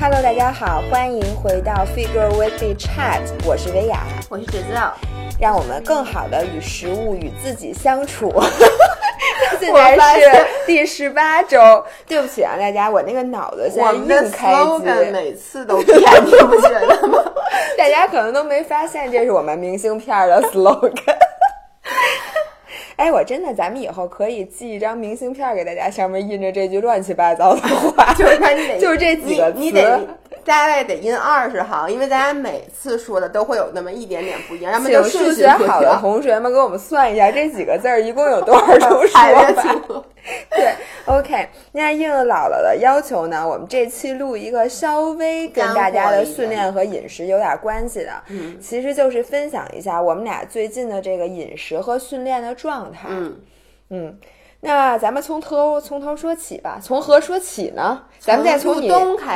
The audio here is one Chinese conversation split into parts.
Hello，大家好，欢迎回到 Figure Weekly Chat，我是薇娅，我是芷子，让我们更好的与食物与自己相处。现在是第十八周，对不起啊，大家，我那个脑子现在硬开机，每次都变，你不觉得吗？大家可能都没发现，这是我们明信片的 slogan。哎，我真的，咱们以后可以寄一张明信片给大家，上面印着这句乱七八糟的话，就是看你得，就是这几个词，你得大概得印二十行，因为大家每次说的都会有那么一点点不一样。要么就数学好的同学们给我们算一下，这几个字儿一共有多少种说法？对，OK。那应姥姥的要求呢，我们这期录一个稍微跟大家的训练和饮食有点关系的，嗯，其实就是分享一下我们俩最近的这个饮食和训练的状态。嗯嗯，那咱们从头从头说起吧，从何说起呢？咱们再从你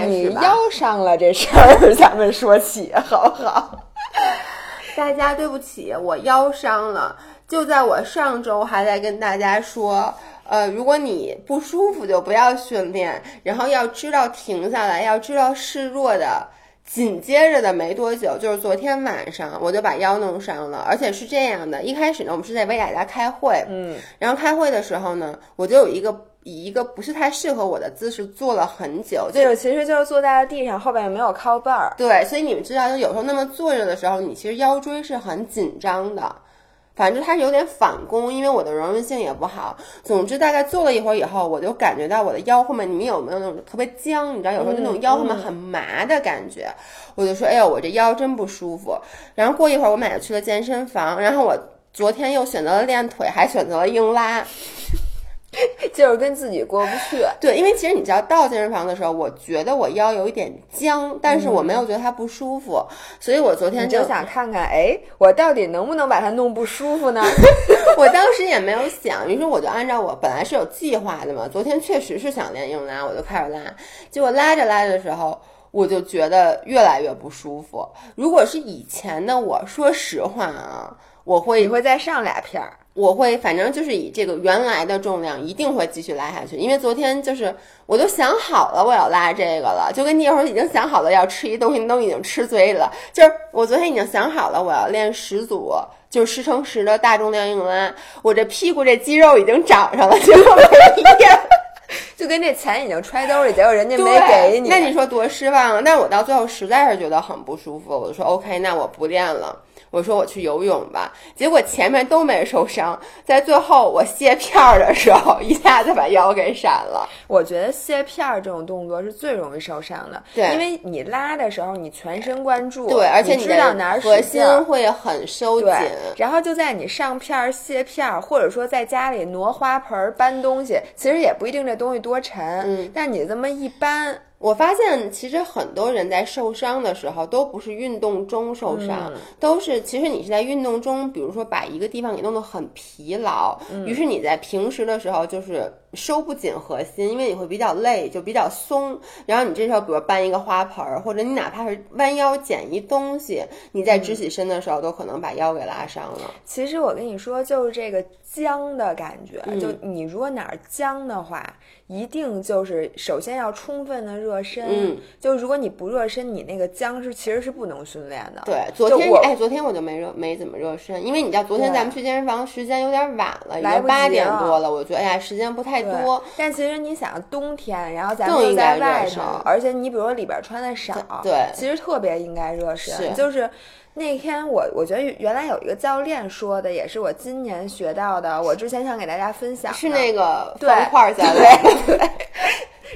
你腰伤了这事儿，咱们说起好不好？大家对不起，我腰伤了，就在我上周还在跟大家说。呃，如果你不舒服就不要训练，然后要知道停下来，要知道示弱的。紧接着的没多久，就是昨天晚上我就把腰弄伤了，而且是这样的。一开始呢，我们是在薇娅家开会，嗯，然后开会的时候呢，我就有一个以一个不是太适合我的姿势坐了很久，这个其实就是坐在了地上，后边也没有靠背儿。对，所以你们知道，就有时候那么坐着的时候，你其实腰椎是很紧张的。反正它是有点反弓，因为我的柔韧性也不好。总之，大概坐了一会儿以后，我就感觉到我的腰后面，你们有没有那种特别僵？你知道，有时候那种腰后面很麻的感觉。我就说，哎呦，我这腰真不舒服。然后过一会儿，我买了去了健身房。然后我昨天又选择了练腿，还选择了硬拉。就是跟自己过不去，对，因为其实你知道到健身房的时候，我觉得我腰有一点僵，但是我没有觉得它不舒服，所以我昨天就想看看，哎，我到底能不能把它弄不舒服呢？我当时也没有想，于是我就按照我本来是有计划的嘛，昨天确实是想练硬拉，我就开始拉，结果拉着拉着的时候，我就觉得越来越不舒服。如果是以前的我，说实话啊，我会你会再上俩片儿。我会，反正就是以这个原来的重量，一定会继续拉下去。因为昨天就是我都想好了我要拉这个了，就跟你一会儿已经想好了要吃一东西，都已经吃嘴里了。就是我昨天已经想好了我要练十组，就是十乘十的大重量硬拉。我这屁股这肌肉已经长上了，结果没练，就跟这钱已经揣兜里，结果人家没给你。那你说多失望啊！但我到最后实在是觉得很不舒服，我就说 OK，那我不练了。我说我去游泳吧，结果前面都没受伤，在最后我卸片儿的时候，一下子把腰给闪了。我觉得卸片儿这种动作是最容易受伤的，对，因为你拉的时候你全神贯注，对，而且你知道哪儿核心会很收紧，然后就在你上片儿卸片儿，或者说在家里挪花盆搬东西，其实也不一定这东西多沉，嗯，但你这么一搬。我发现，其实很多人在受伤的时候，都不是运动中受伤，都是其实你是在运动中，比如说把一个地方给弄得很疲劳，于是你在平时的时候就是收不紧核心，因为你会比较累，就比较松。然后你这时候，比如搬一个花盆儿，或者你哪怕是弯腰捡一东西，你在直起身的时候，都可能把腰给拉伤了。其实我跟你说，就是这个僵的感觉，就你如果哪儿僵的话。一定就是首先要充分的热身，嗯，就如果你不热身，你那个僵是其实是不能训练的。对，昨天哎，昨天我就没热，没怎么热身，因为你知道昨天咱们去健身房时间有点晚了，已经八点多了，我觉得哎呀时间不太多。但其实你想冬天，然后咱们又在外头，而且你比如说里边穿的少，对，其实特别应该热身，就是。那天我我觉得原来有一个教练说的，也是我今年学到的。我之前想给大家分享，是那个方块教练。对。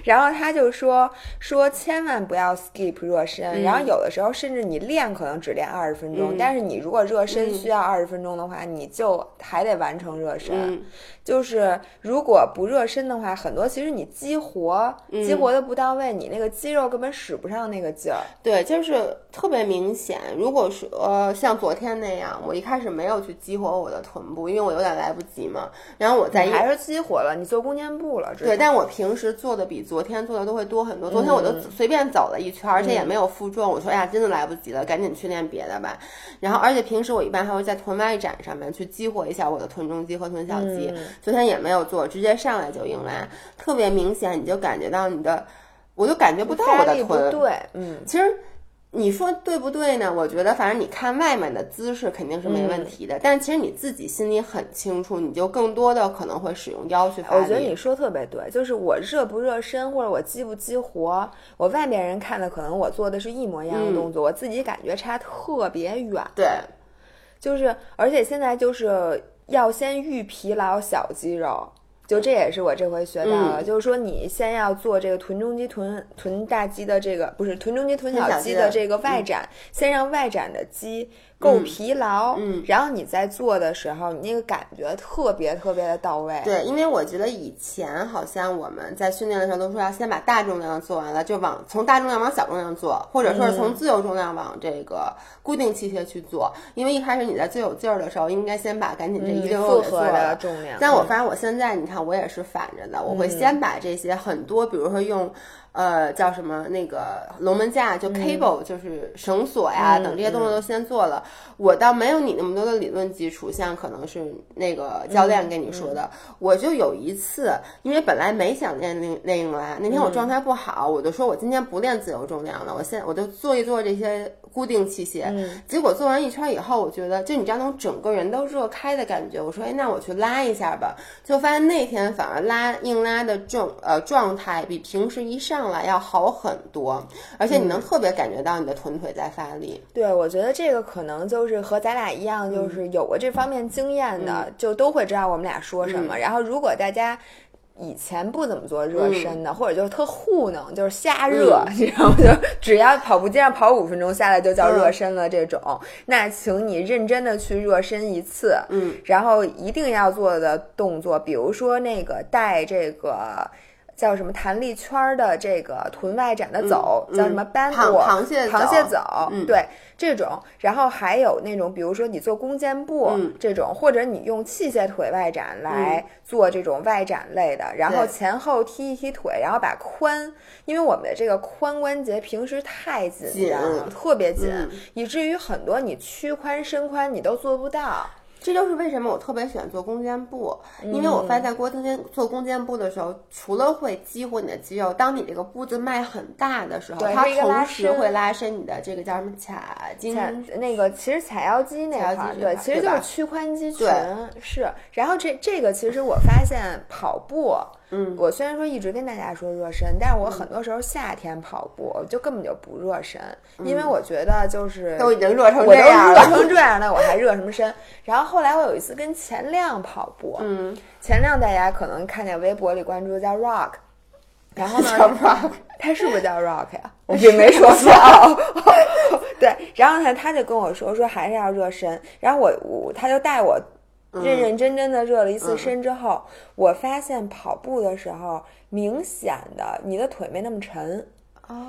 然后他就说说千万不要 skip 热身，然后有的时候甚至你练可能只练二十分钟，但是你如果热身需要二十分钟的话，你就还得完成热身。就是如果不热身的话，很多其实你激活激活的不到位，你那个肌肉根本使不上那个劲儿。对，就是特别明显。如果说呃像昨天那样，我一开始没有去激活我的臀部，因为我有点来不及嘛。然后我在还是激活了，你做弓箭步了。对，但我平时做的比昨天做的都会多很多。昨天我都随便走了一圈，而且也没有负重。我说哎呀，真的来不及了，赶紧去练别的吧。然后而且平时我一般还会在臀外展上面去激活一下我的臀中肌和臀小肌。昨天也没有做，直接上来就硬拉，特别明显，你就感觉到你的我就感觉不到我的臀。对，嗯，其实。你说对不对呢？我觉得，反正你看外面的姿势肯定是没问题的，但其实你自己心里很清楚，你就更多的可能会使用腰去发力。我觉得你说特别对，就是我热不热身，或者我激不激活，我外面人看的可能我做的是一模一样的动作，我自己感觉差特别远。对，就是而且现在就是要先预疲劳小肌肉。就这也是我这回学到的，就是说你先要做这个臀中肌、臀臀大肌的这个不是臀中肌、臀小肌的这个外展，先让外展的肌。够疲劳，嗯，然后你在做的时候，你那个感觉特别特别的到位。对，因为我觉得以前好像我们在训练的时候都说要先把大重量做完了，就往从大重量往小重量做，或者说是从自由重量往这个固定器械去做。因为一开始你在最有劲儿的时候，应该先把赶紧这一六六给做了。重量。但我发现我现在，你看我也是反着的，我会先把这些很多，比如说用。呃，叫什么那个龙门架，就 cable，就是绳索呀，等这些动作都先做了。我倒没有你那么多的理论基础，像可能是那个教练跟你说的。我就有一次，因为本来没想练练练硬拉，那天我状态不好，我就说我今天不练自由重量了，我先我就做一做这些。固定器械，结果做完一圈以后，我觉得就你知道那种整个人都热开的感觉。我说，哎，那我去拉一下吧。就发现那天反而拉硬拉的状呃状态比平时一上来要好很多，而且你能特别感觉到你的臀腿在发力。对，我觉得这个可能就是和咱俩一样，就是有过这方面经验的，就都会知道我们俩说什么。然后如果大家。以前不怎么做热身的，或者就是特糊弄，就是瞎热，你知道吗？就只要跑步机上跑五分钟下来就叫热身了。这种，那请你认真的去热身一次，嗯，然后一定要做的动作，比如说那个带这个。叫什么弹力圈的这个臀外展的走，叫什么 band 螃蟹螃蟹走，对这种，然后还有那种，比如说你做弓箭步这种，或者你用器械腿外展来做这种外展类的，然后前后踢一踢腿，然后把髋，因为我们的这个髋关节平时太紧张了，特别紧，以至于很多你屈髋伸髋你都做不到。这就是为什么我特别喜欢做弓箭步，因为我发现在弓箭做弓箭步的时候，除了会激活你的肌肉，当你这个步子迈很大的时候，它同时会拉伸你的这个叫什么髂筋，那个其实髂腰肌那块，对，其实就是屈髋肌群是。然后这这个其实我发现跑步。嗯，我虽然说一直跟大家说热身，但是我很多时候夏天跑步就根本就不热身，因为我觉得就是都已经热成这样了，热成这样了，我还热什么身？然后后来我有一次跟钱亮跑步，嗯，钱亮大家可能看见微博里关注叫 Rock，然后呢，他是不是叫 Rock 呀？我并没说错，对，然后呢，他就跟我说说还是要热身，然后我我他就带我。认认真真的热了一次身之后，我发现跑步的时候，明显的你的腿没那么沉。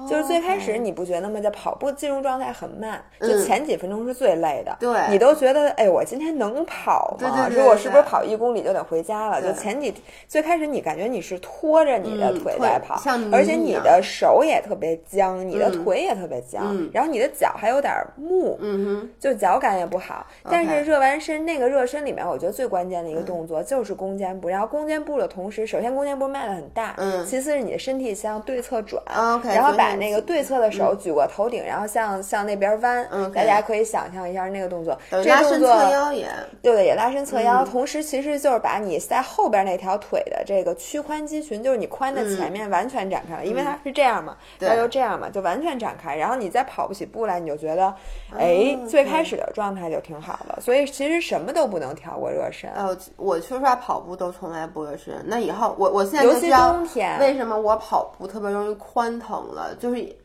就是最开始你不觉得吗？在跑步进入状态很慢，就前几分钟是最累的。对，你都觉得哎，我今天能跑吗？说我是不是跑一公里就得回家了？就前几最开始你感觉你是拖着你的腿在跑，而且你的手也特别僵，你的腿也特别僵，然后你的脚还有点木，嗯就脚感也不好。但是热完身那个热身里面，我觉得最关键的一个动作就是弓箭步。然后弓箭步的同时，首先弓箭步迈的很大，嗯其次是你的身体向对侧转，然后。把那个对侧的手举过头顶，然后向向那边弯。嗯，大家可以想象一下那个动作。这动作侧腰也对对，也拉伸侧腰。同时，其实就是把你在后边那条腿的这个屈髋肌群，就是你髋的前面完全展开了，因为它是这样嘛，它就这样嘛，就完全展开。然后你再跑不起步来，你就觉得，哎，最开始的状态就挺好的。所以其实什么都不能跳过热身。呃，我说实话，跑步都从来不热身。那以后我我现在尤其冬天，为什么我跑步特别容易髋疼了？就是。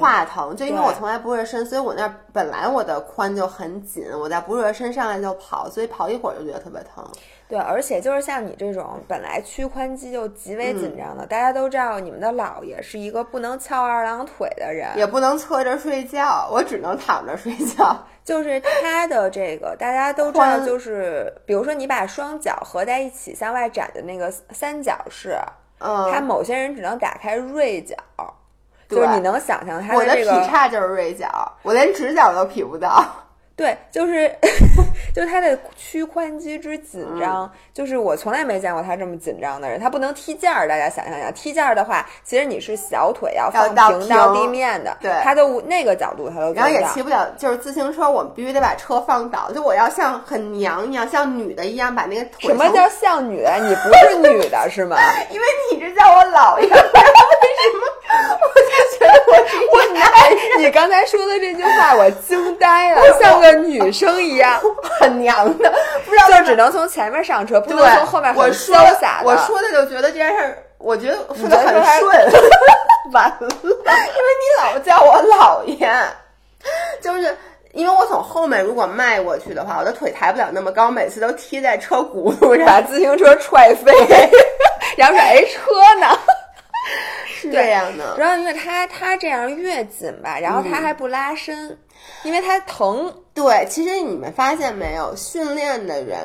胯疼，就因为我从来不热身，所以我那本来我的髋就很紧，我在不热身上来就跑，所以跑一会儿就觉得特别疼。对，而且就是像你这种本来屈髋肌就极为紧张的，大家都知道，你们的姥爷是一个不能翘二郎腿的人，也不能侧着睡觉，我只能躺着睡觉。就是他的这个，大家都知道，就是比如说你把双脚合在一起向外展的那个三角式，嗯，他某些人只能打开锐角。就是你能想象他的这个劈叉就是锐角，我连直角都劈不到。对，就是 就是他的屈髋肌之紧张，就是我从来没见过他这么紧张的人。他不能踢毽儿，大家想象一下，踢毽儿的话，其实你是小腿要放平到地面的，对，他都那个角度他都。然后也骑不了，就是自行车，我们必须得把车放倒，就我要像很娘一样，像女的一样把那个腿。什么叫像女的？你不是女的是吗？因为你一直叫我姥爷，为什么？我就觉得我我男人。你刚才说的这句话，我惊呆了，像个女生一样，很娘的，不知道就只能从前面上车，不能从后面很潇洒的。我说的就觉得这件事儿，我觉得说的很顺。完了，因为你老叫我姥爷，就是因为我从后面如果迈过去的话，我的腿抬不了那么高，每次都踢在车轱辘上，把自行车踹飞，然后说：“哎，车呢？” 是这样的。然后因为他他这样越紧吧，然后他还不拉伸，因为他疼。对，其实你们发现没有，训练的人，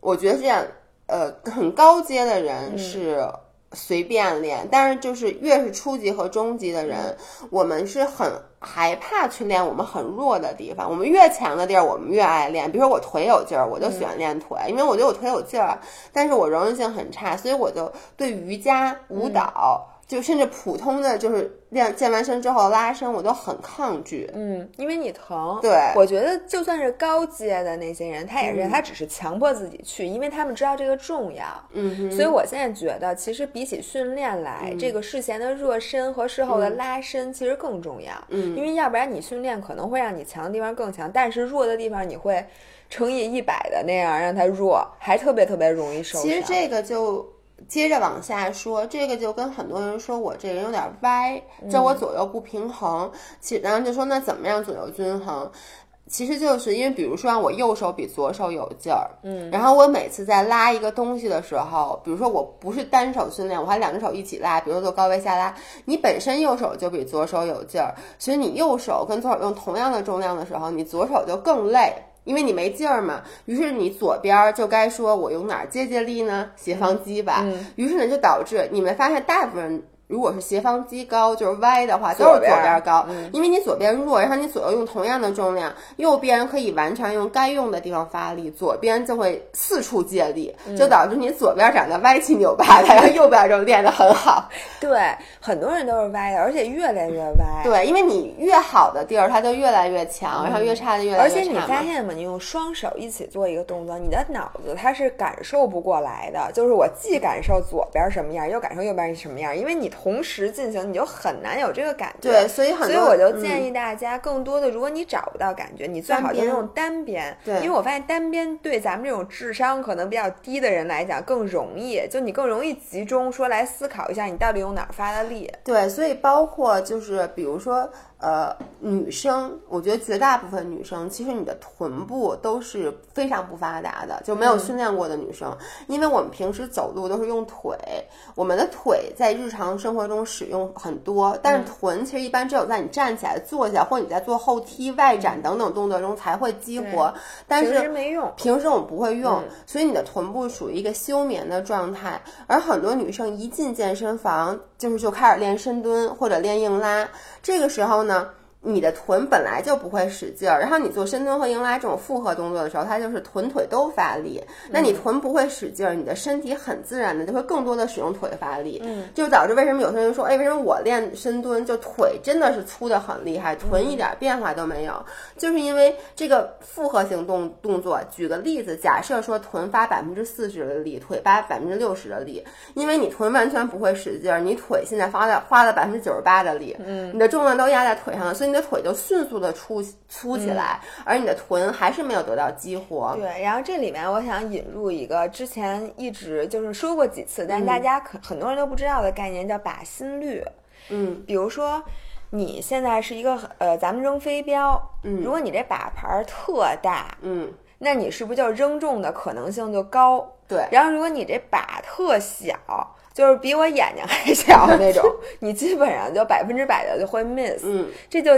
我觉得这样，呃，很高阶的人是。随便练，但是就是越是初级和中级的人，我们是很害怕去练我们很弱的地方。我们越强的地儿，我们越爱练。比如说我腿有劲儿，我就喜欢练腿，因为我觉得我腿有劲儿。但是我柔韧性很差，所以我就对瑜伽、舞蹈。就甚至普通的就是练健完身之后拉伸，我都很抗拒。嗯，因为你疼。对，我觉得就算是高阶的那些人，他也是他只是强迫自己去，因为他们知道这个重要。嗯，所以我现在觉得，其实比起训练来，这个事前的热身和事后的拉伸其实更重要。嗯，因为要不然你训练可能会让你强的地方更强，但是弱的地方你会乘以一百的那样让它弱，还特别特别容易受伤。其实这个就。接着往下说，这个就跟很多人说我这人有点歪，就我左右不平衡。其然后就说那怎么样左右均衡？其实就是因为比如说我右手比左手有劲儿，嗯，然后我每次在拉一个东西的时候，比如说我不是单手训练，我还两只手一起拉，比如做高位下拉，你本身右手就比左手有劲儿，所以你右手跟左手用同样的重量的时候，你左手就更累。因为你没劲儿嘛，于是你左边就该说我用哪儿借借力呢？斜方肌吧。于是呢，就导致你们发现大部分。如果是斜方肌高，就是歪的话，都是左边高，因为你左边弱，然后你左右用同样的重量，右边可以完全用该用的地方发力，左边就会四处借力，就导致你左边长得歪七扭八的，然后右边就练得很好。对，很多人都是歪的，而且越来越歪。对，因为你越好的地儿，它就越来越强，然后越差的越来越差。而且你发现吗？你用双手一起做一个动作，你的脑子它是感受不过来的，就是我既感受左边什么样，又感受右边什么样，因为你同时进行。你就很难有这个感觉，对，所以很所以我就建议大家更多的，如果你找不到感觉，你最好就用单边，对，因为我发现单边对咱们这种智商可能比较低的人来讲更容易，就你更容易集中说来思考一下你到底用哪儿发的力，对，所以包括就是比如说。呃，女生，我觉得绝大部分女生其实你的臀部都是非常不发达的，就没有训练过的女生，因为我们平时走路都是用腿，我们的腿在日常生活中使用很多，但是臀其实一般只有在你站起来、坐下或者你在做后踢、外展等等动作中才会激活，但是平时没用，平时我们不会用，所以你的臀部属于一个休眠的状态，而很多女生一进健身房就是就开始练深蹲或者练硬拉，这个时候呢。你的臀本来就不会使劲儿，然后你做深蹲和硬拉这种复合动作的时候，它就是臀腿都发力。那你臀不会使劲儿，你的身体很自然的就会更多的使用腿发力，嗯，就导致为什么有些人说，哎，为什么我练深蹲就腿真的是粗的很厉害，臀一点变化都没有，就是因为这个复合型动动作。举个例子，假设说臀发百分之四十的力，腿发百分之六十的力，因为你臀完全不会使劲儿，你腿现在发了花了百分之九十八的力，嗯，你的重量都压在腿上了，所以。你的腿就迅速的粗粗起来，而你的臀还是没有得到激活。对，然后这里面我想引入一个之前一直就是说过几次，但是大家可很多人都不知道的概念，叫靶心率。嗯，比如说你现在是一个呃，咱们扔飞镖，嗯，如果你这靶盘特大，嗯，那你是不是就扔中的可能性就高？对。然后如果你这靶特小。就是比我眼睛还 小那种，你基本上就百分之百的就会 miss。嗯，这就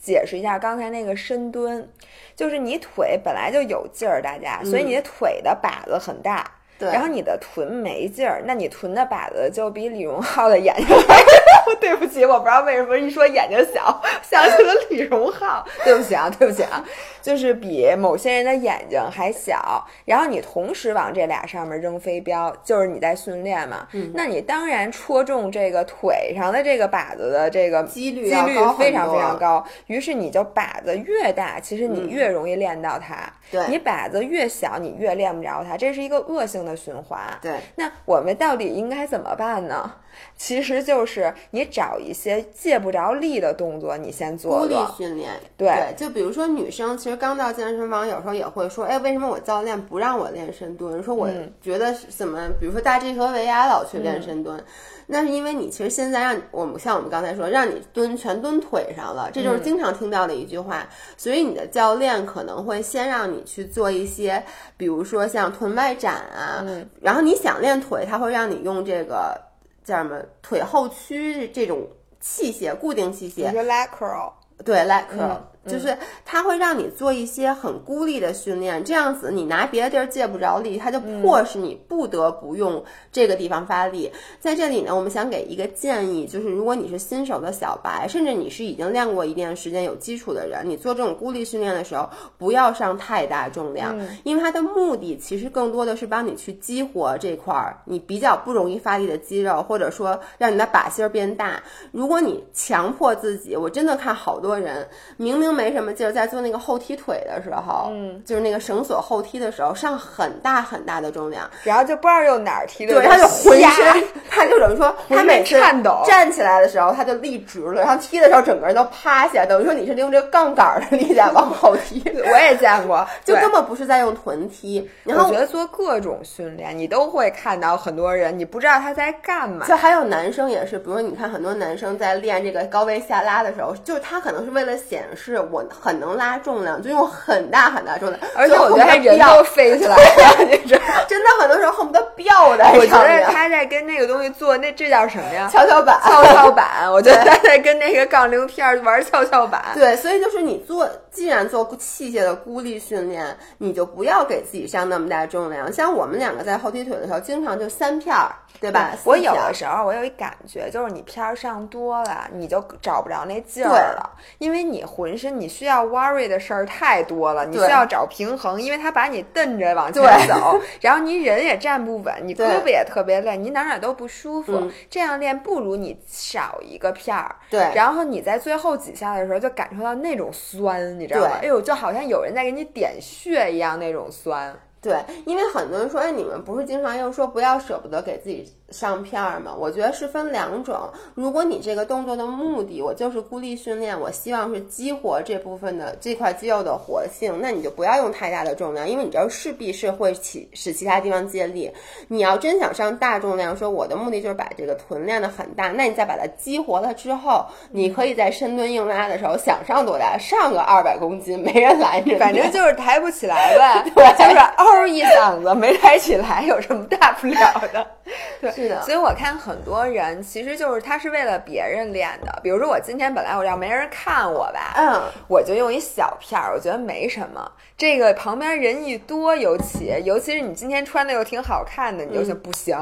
解释一下刚才那个深蹲，就是你腿本来就有劲儿，大家，所以你的腿的靶子很大。对然后你的臀没劲儿，那你臀的靶子就比李荣浩的眼睛还。对不起，我不知道为什么一说眼睛小，想起了李荣浩。对不起啊，对不起啊，就是比某些人的眼睛还小。然后你同时往这俩上面扔飞镖，就是你在训练嘛。嗯那你当然戳中这个腿上的这个靶子的这个几率几率非常非常高。于是你就靶子越大，其实你越容易练到它。嗯对你靶子越小，你越练不着它，这是一个恶性的循环。对，那我们到底应该怎么办呢？其实就是你找一些借不着力的动作，你先做孤立。训练，对就比如说女生，其实刚到健身房，有时候也会说，哎，为什么我教练不让我练深蹲？说我嗯觉得怎么，比如说大 G 和维亚老去练深蹲，那是因为你其实现在让我们像我们刚才说，让你蹲全蹲腿上了，这就是嗯经常听到的一句话。所以你的教练可能会先让你去做一些，比如说像臀外展啊，嗯然后你想练腿，他会让你用这个叫什么腿后屈这种器械，固定器械。你，说 lat curl，对嗯就是它会让你做一些很孤立的训练，这样子你拿别的地儿借不着力，它就嗯迫使你不得不用这个地方发力。在这里呢，我们想给一个建议，就是如果你是新手的小白，甚至你是已经练过一定时间有基础的人，你做这种孤立训练的时候，不要上太大重量，嗯因为它的目的其实更多的是帮你去激活这块儿你比较不容易发力的肌肉，或者说让你的靶心儿变大。如果你强迫自己，我真的看好多人明明没什么劲儿，在做那个后踢腿的时候，嗯，就是那个绳索后踢的时候，上很大很大的重量，然后就不知道用哪儿踢的，对，他就浑瞎。身，他就等于说，他每次颤抖。站起来的时候，他就立直了，然后踢的时候，整个人都趴下，等于说你是利用这个杠杆儿的力量往后踢，我也见过，就根本不是在用臀踢。然后我觉得做各种训练，你都会看到很多人，你不知道他在干嘛。就还有男生也是，比如说你看很多男生在练这个高位下拉的时候，就是他可能是为了显示我很能拉重量，就用很大很大重量，而且我觉得他人都飞起来了，你知道？真的很多时候恨不得吊在我觉得，他在跟那个东西做那这叫什么呀？跷跷板，跷跷板，我觉得他在跟那个杠铃片儿玩跷跷板。对，所以就是你做，既然做器械的孤立训练，你就不要给自己上那么大重量。像我们两个在后踢腿的时候，经常就三片儿，对吧？我有的时候我有一感觉，就是你片儿上多了，你就找不着那劲儿了，因为你浑身你需要 worry 的事儿太多了，你需要找平衡，因为他把你蹬着往前走，然后你人也站不稳，你胳膊也特别累，你哪哪都不舒服。嗯这样练不如你少一个片儿，对然后你在最后几下的时候就感受到那种酸，你知道吗？对哎呦，就好像有人在给你点穴一样那种酸。对，因为很多人说，哎，你们不是经常又说不要舍不得给自己上片儿吗？我觉得是分两种。如果你这个动作的目的，我就是孤立训练，我希望是激活这部分的这块肌肉的活性，那你就不要用太大的重量，因为你知道势必是会起使其他地方借力。你要真想上大重量，说我的目的就是把这个臀练得很大，那你再把它激活了之后，你可以在深蹲硬拉的时候想上多大上个二百公斤，没人拦着你。反正就是抬不起来呗，对就是嗷一嗓子 没抬起来，有什么大不了的？对，是的所以我看很多人其实就是他是为了别人练的，比如说我今天本来我要没人看我吧，嗯。我就用一小片儿，我觉得没什么。这个旁边人一多，尤其尤其是你今天穿的又挺好看的，你就想、不行，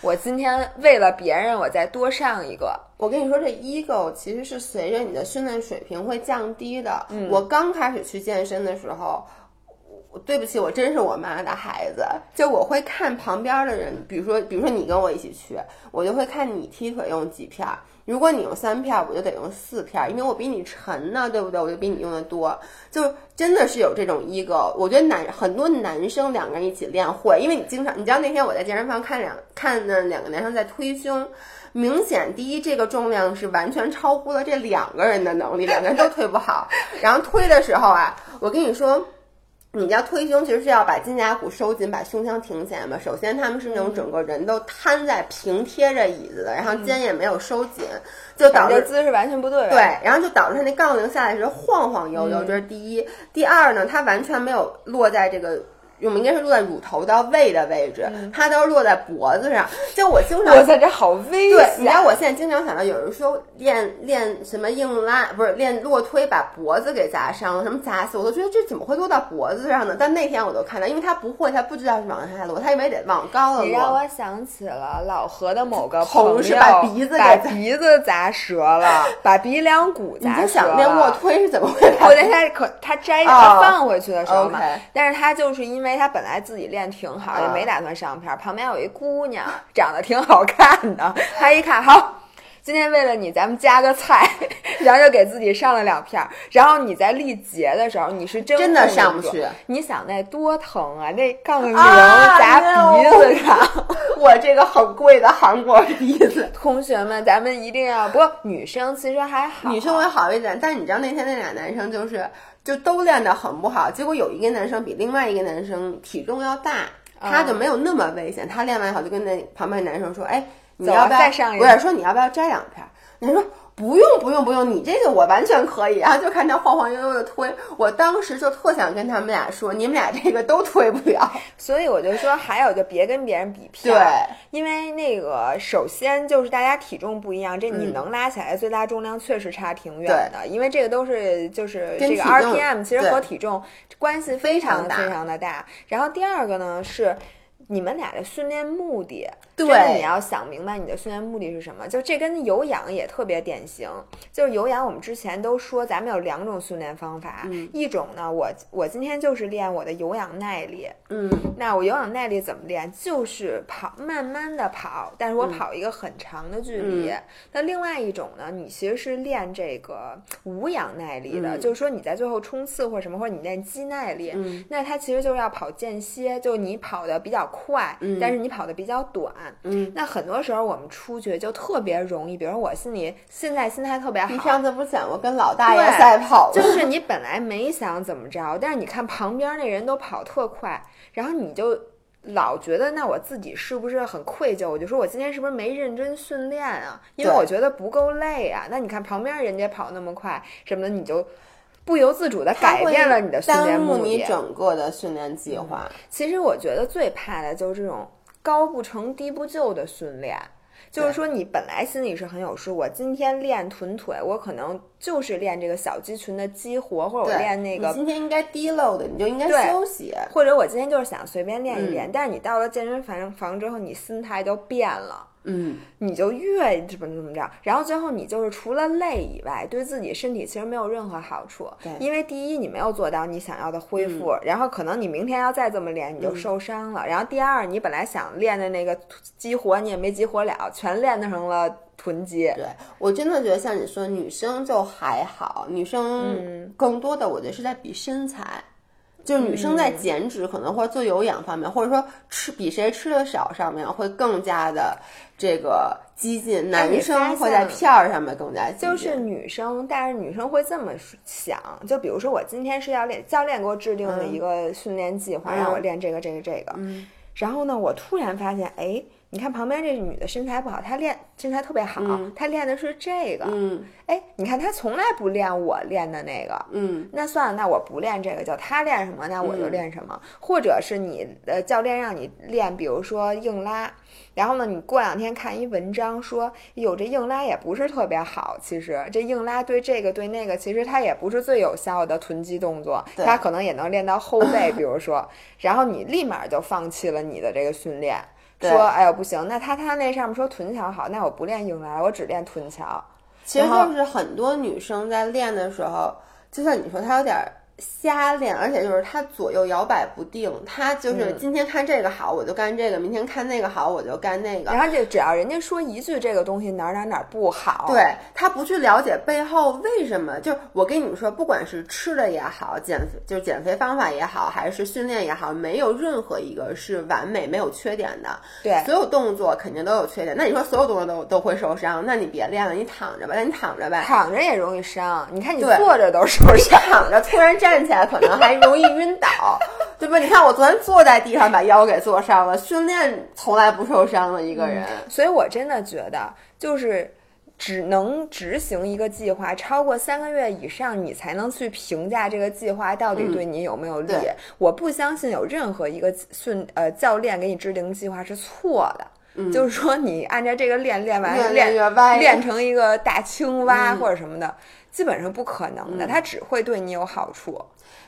我今天为了别人，我再多上一个。我跟你说，这 ego 其实是随着你的训练水平会降低的。我刚开始去健身的时候，我对不起，我真是我妈的孩子，就我会看旁边的人，比如说，比如说你跟我一起去，我就会看你踢腿用几片儿。如果你用三片，我就得用四片，因为我比你沉呢，对不对？我就比你用的多，就真的是有这种 ego。我觉得男很多男生两个人一起练会，因为你经常，你知道那天我在健身房看两看那两个男生在推胸，明显第一这个重量是完全超乎了这两个人的能力，两个人都推不好。然后推的时候啊，我跟你说。你要推胸，其实是要把肩胛骨收紧，把胸腔挺起来嘛。首先，他们是那种整个人都瘫在平贴着椅子的，然后肩也没有收紧，就导致姿势完全不对。对，然后就导致他那杠铃下来时候晃晃悠悠，这是第一。第二呢，他完全没有落在这个我们应该是落在乳头到胃的位置，它都是落在脖子上。就我经常，哇塞，这好危对，你知道我现在经常想到有人说练练什么硬拉，不是练卧推把脖子给砸伤了，什么砸死，我都觉得这怎么会落到脖子上呢？但那天我都看到，因为他不会，他不知道是往下落，他以为得往高了你让。我想起了老何的某个同事把鼻子给把砸鼻子砸折了，把鼻梁骨砸折就想练卧。推是怎么 回事？我在他可他摘哦他放回去的时候嘛但是他就是因为他本来自己练挺好，也嗯没打算上片儿，旁边有一姑娘长得挺好看的，他一看好。今天为了你，咱们加个菜，然后就给自己上了两片儿。然后你在力竭的时候，你是真真的上不去。你想那多疼啊！那杠铃啊砸鼻子上。我这个很贵的韩国鼻子。同学们，咱们一定要。不过女生其实还好，女生会好一点，但你知道那天那俩男生就是就都练得很不好，结果有一个男生比另外一个男生体重要大，他就没有那么危险。他练完以后就跟那旁边男生说：“哎，你要不要再上一不是说你要不要摘两片儿？”男生说。不用不用不用，你这个我完全可以。啊就看他晃晃悠悠的推，我当时就特想跟他们俩说，你们俩这个都推不了。所以我就说，还有就别跟别人比片对，因为那个首先就是大家体重不一样，这你嗯能拉起来最大重量确实差挺远的，因为这个都是就是这个 RPM 其实和体重关系非常非常的大。然后第二个呢是。你们俩的训练目的，对真的你要想明白你的训练目的是什么。就这跟有氧也特别典型，就是有氧，我们之前都说咱们有两种训练方法，嗯一种呢，我我今天就是练我的有氧耐力，嗯，那我有氧耐力怎么练？就是跑，慢慢的跑，但是嗯我跑一个很长的距离。那另外一种呢，你其实是练这个无氧耐力的，嗯就是说你在最后冲刺或者什么，或者你练肌耐力，嗯那它其实就是要跑间歇，就你跑的比较快，但是你跑的比较短。嗯，那很多时候我们出去就特别容易，比如说我心里现在心态特别好，你上次不是讲过跟老大爷赛跑吗？就是你本来没想怎么着，但是你看旁边那人都跑特快，然后你就老觉得那我自己是不是很愧疚？我就说我今天是不是没认真训练啊？因为我觉得不够累啊。那你看旁边人家跑那么快什么的，你就不由自主的改变了你的训练耽误目的。你整个的训练计划。其实我觉得最怕的就是这种高不成低不就的训练。就是说，你本来心里是很有数，我今天练臀腿，我可能就是练这个小肌群的激活，或者我，练那个今天应该低漏的，你就应该休息。或者我今天就是想随便练一练，嗯但是你到了健身房房之后，你心态就变了。嗯，你就越怎么怎么着，然后最后你就是除了累以外，对自己身体其实没有任何好处。对嗯因为第一你没有做到你想要的恢复，然后可能你明天要再这么练，你就受伤了。然后第二，你本来想练的那个激活你也没激活了，全练成了臀肌。对我真的觉得像你说，女生就还好，女嗯生更多的我觉得是在比身材。就是女生在嗯。减脂可能或者做有氧方面，或者说吃比谁吃的少上面会更加的这个激进，男生会在片儿上面更加激进。就是女生，但是女生会这么想，就比如说我今天是要练，教练给我制定了一个训练计划，嗯。让我练这个这个这个，嗯。然后呢，我突然发现，哎，你看旁边这女的身材不好，她练身材特别好，她练的是这个，嗯哎，你看她从来不练我练的那个，嗯那算了，那我不练这个，叫她练什么，那我就练什么。或者是你的教练让你练，比如说硬拉，然后呢，你过两天看一文章说，有，这硬拉也不是特别好。其实这硬拉对这个对那个，其实它也不是最有效的臀肌动作，对它可能也能练到后背，比如说，然后你立马就放弃了你的这个训练。对说，哎呦不行，那他他那上面说臀桥好，那我不练硬拉，我只练臀桥。其实就是很多女生在练的时候，就像你说，她有点儿瞎练，而且就是他左右摇摆不定。她嗯就是今天看这个好，我就干这个；明天看那个好，我就干那个。然后这只要人家说一句这个东西哪儿哪儿哪儿不好，对他不去了解背后为什么，就是我跟你们说，不管是吃的也好，减肥就是减肥方法也好，还是训练也好，没有任何一个是完美没有缺点的。对所有动作肯定都有缺点。那你说所有动作都都会受伤，那你别练了，你躺着吧，那你躺着呗。躺着也容易伤。你看你坐着都受伤。躺着突然站起来，可能还容易晕倒，对吧？你看我昨天坐在地上，把腰给坐伤了。训练从来不受伤的一个人，所以我真的觉得，就是只能执行一个计划超过三个月以上，你才能去评价这个计划到底对你有没有利。对我不相信有任何一个训呃教练给你制定计划是错的。就是说，你按照这个练练完，越练练练成一个大青蛙嗯或者什么的，基本上不可能的。它只会对你有好处。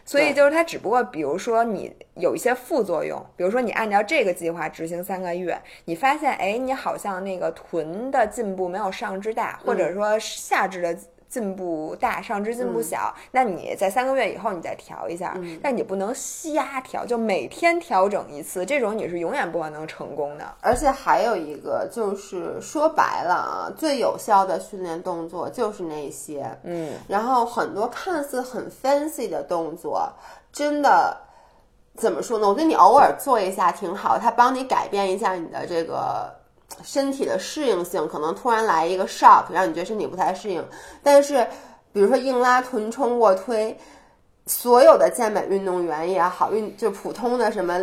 所以就是它只不过，比如说你有一些副作用，比如说你按照这个计划执行三个月，你发现哎，你好像那个臀的进步没有上肢大，或者说下肢的进步大，上肢进步小，那你在三个月以后你再调一下，但你不能瞎调，就每天调整一次，这种你是永远不可能成功的。而且还有一个就是说白了啊，最有效的训练动作就是那些，嗯，然后很多看似很 fancy 的动作，真的怎么说呢？我觉得你偶尔做一下挺好，它帮你改变一下你的这个身体的适应性，可能突然来一个 shock，让你觉得身体不太适应。但是比如说硬拉、臀冲、卧推，所有的健美运动员也好，运就普通的什么。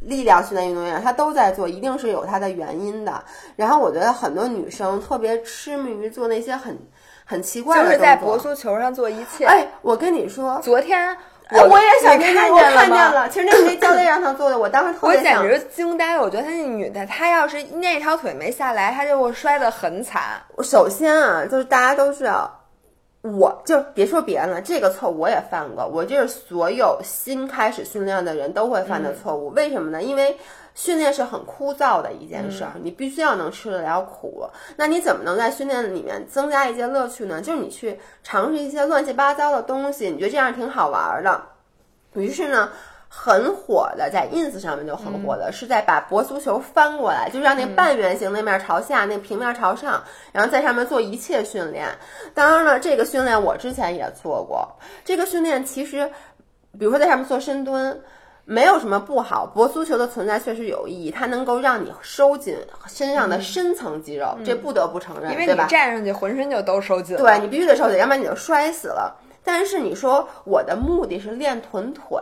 力量训练运动员，他都在做，一定是有它的原因的。然后我觉得很多女生特别痴迷于做那些很很奇怪的就是在博苏球上做一切。哎，我跟你说，昨天哎我也想看见了？看见了，其实那是那教练让他做的，我当时特我别想。简直惊呆了！我觉得她那女的，她要是那条腿没下来，她就会摔得很惨。首先啊，就是大家都知道，我就别说别人了，这个错我也犯过，我这是所有新开始训练的人都会犯的错误。为什么呢？因为训练是很枯燥的一件事儿，你必须要能吃得了苦。那你怎么能在训练里面增加一些乐趣呢？就是你去尝试一些乱七八糟的东西，你觉得这样挺好玩的。于是呢，很火的，在 ins 上面就很火的，是在把博足球翻过来，就让那半圆形那面朝下，那平面朝上，然后在上面做一切训练。当然了，这个训练我之前也做过。这个训练其实，比如说在上面做深蹲。没有什么不好，博足球的存在确实有意义，它能够让你收紧身上的深层肌肉，这不得不承认，因为？你站上去浑身就都收紧了。对你必须得收紧，要不然你就摔死了。但是你说我的目的是练臀腿，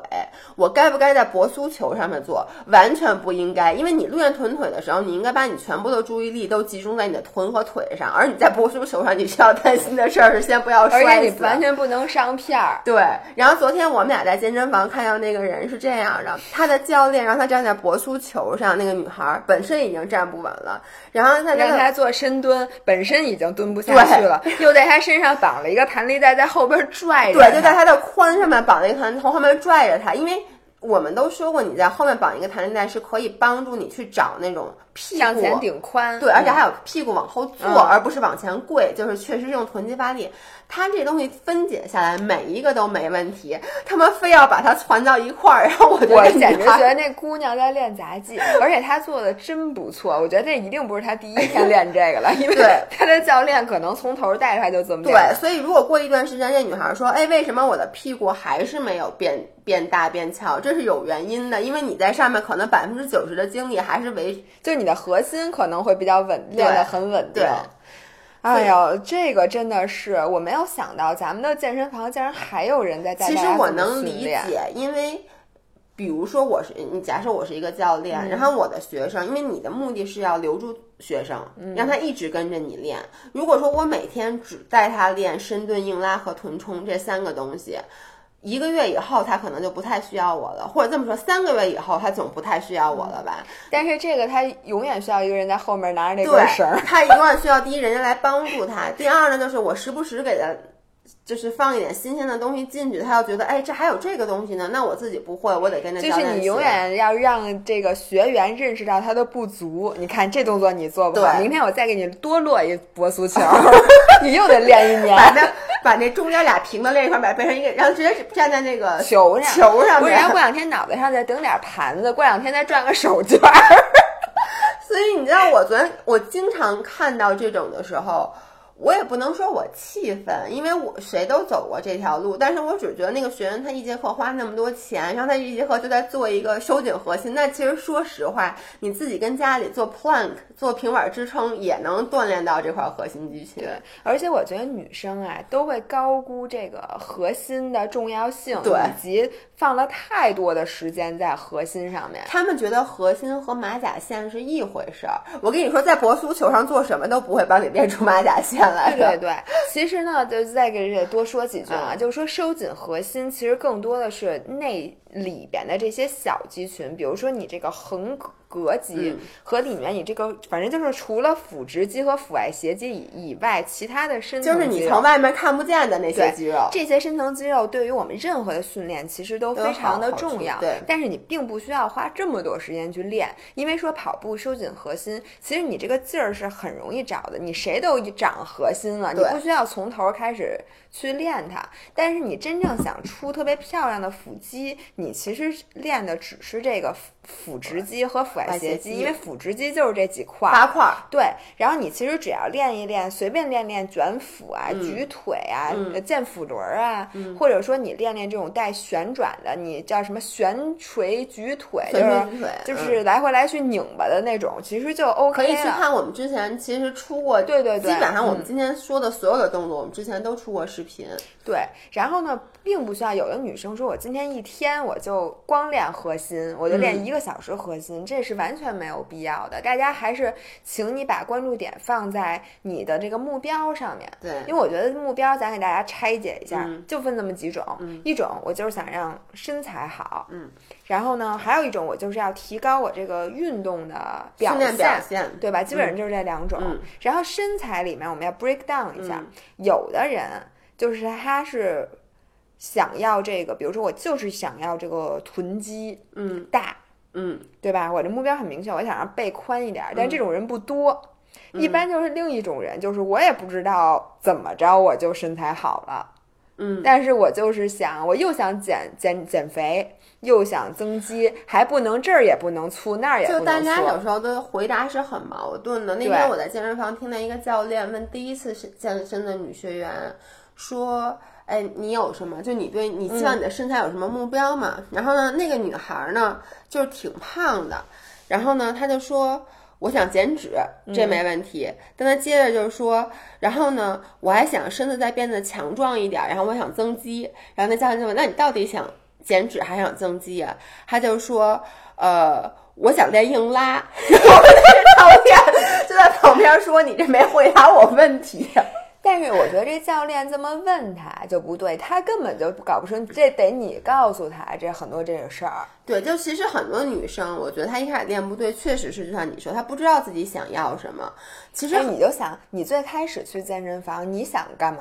我该不该在博苏球上面做？完全不应该，因为你练臀腿的时候，你应该把你全部的注意力都集中在你的臀和腿上，而你在博苏球上，你需要担心的事儿是先不要而且摔死。你完全不能上片儿。对，然后昨天我们俩在健身房看到那个人是这样的，他的教练让他站在博苏球上，那个女孩本身已经站不稳了，然后他那个让他做深蹲，本身已经蹲不下去了，又在他身上绑了一个弹力带，在后边拽着对，就在他的髋上面绑了一个弹，从后面拽着他，因为我们都说过，你在后面绑一个弹力带是可以帮助你去找那种屁股向前顶髋。对，而且还有屁股往后坐，嗯而不是往前跪，就是确实用臀肌发力。它这东西分解下来，每一个都没问题，他们非要把它攒到一块儿，然后我就我简直觉得那姑娘在练杂技，而且她做的真不错。我觉得这一定不是她第一天练这个了，因为 她的教练可能从头带出来就这么练。对，所以如果过一段时间，这女孩说：“哎，为什么我的屁股还是没有变变大变翘？”这是有原因的，因为你在上面可能百分之九十的精力还是维就你的核心可能会比较稳，练得很稳定对。哎呦，这个真的是我没有想到，咱们的健身房竟然还有人在带其实我能理解，因为比如说我是你，假设我是一个教嗯练，然后我的学生，因为你的目的是要留住学生，嗯让他一直跟着你练。如果说我每天只带他练深蹲、硬拉和臀冲这三个东西。一个月以后，他可能就不太需要我了，或者这么说，三个月以后，他总不太需要我了吧？但是这个他永远需要一个人在后面拿着那对根绳儿。，他永远需要第一人家来帮助他。第二呢，就是我时不时给他，就是放一点新鲜的东西进去，他要觉得，哎，这还有这个东西呢，那我自己不会，我得跟着就是教。你永远要让这个学员认识到他的不足。你看这动作你做不好，明天我再给你多落一波足球，你又得练一年。把那把那中间俩平的练一块儿，把它变成一个，然后直接站在那个球上，球上不然后过两天脑袋上再顶点盘子，过两天再转个手绢儿。所以你知道，我昨天我经常看到这种的时候，我也不能说我气愤，因为我谁都走过这条路，但是我只觉得那个学员他一节课花那么多钱，然后他一节课就在做一个收紧核心，那其实说实话，你自己跟家里做 plank 做平板支撑也能锻炼到这块核心肌群。对，而且我觉得女生啊都会高估这个核心的重要性，对以及放了太多的时间在核心上面。他们觉得核心和马甲线是一回事儿。我跟你说，在博苏球上做什么都不会帮你练出马甲线天对对对，其实呢，就再给这多说几句啊，就是说收紧核心，其实更多的是内里边的这些小肌群，比如说你这个横。膈肌和里面你这个，反正就是除了腹直肌和腹外斜肌以以外，其他的深层就是你从外面看不见的那些肌肉。这些深层肌肉对于我们任何的训练其实都非常的重要。对，但是你并不需要花这么多时间去练，因为说跑步收紧核心，其实你这个劲儿是很容易找的。你谁都长核心了，你不需要从头开始去练它。但是你真正想出特别漂亮的腹肌，你其实练的只是这个腹直肌和腹外。斜肌，因为腹直肌就是这几块八块，对。然后你其实只要练一练，随便练练卷腹啊、举腿啊、健腹轮啊，或者说你练练这种带旋转的，你叫什么悬垂举腿，就是就是来回来去拧巴的那种，其实就 OK。可以去看我们之前其实出过，对对对，基本上我们今天说的所有的动作，我们之前都出过视频。对，然后呢，并不需要有的女生说我今天一天我就光练核心，我就练一个小时核心，这是。完全没有必要的，大家还是请你把关注点放在你的这个目标上面。对，因为我觉得目标咱给大家拆解一下，就分这么几种。一种我就是想让身材好，嗯，然后呢，还有一种我就是要提高我这个运动的表现，对吧？基本上就是这两种。然后身材里面我们要 break down 一下，有的人就是他是想要这个，比如说我就是想要这个臀肌，嗯，大。嗯，对吧？我的目标很明确，我想让背宽一点，但这种人不多，一般就是另一种人，就是我也不知道怎么着我就身材好了，嗯，但是我就是想，我又想减减减肥，又想增肌，还不能这儿也不能粗，那儿也不能就大家有时候的回答是很矛盾的。那天我在健身房听到一个教练问第一次是健身的女学员说。哎，你有什么？就你对你希望你的身材有什么目标吗？然后呢，那个女孩呢，就是挺胖的。然后呢，她就说我想减脂，这没问题。但她接着就是说，然后呢，我还想身子再变得强壮一点，然后我想增肌。然后那教练就问，那你到底想减脂还想增肌啊？她就说，呃，我想练硬拉。然后教练就在旁边说，你这没回答我问题。但是我觉得这教练这么问他就不对，他根本就搞不清，这得你告诉他这很多这个事儿。对，就其实很多女生，我觉得她一开始练不对，确实是就像你说，她不知道自己想要什么。其实你就想，你最开始去健身房，你想干嘛？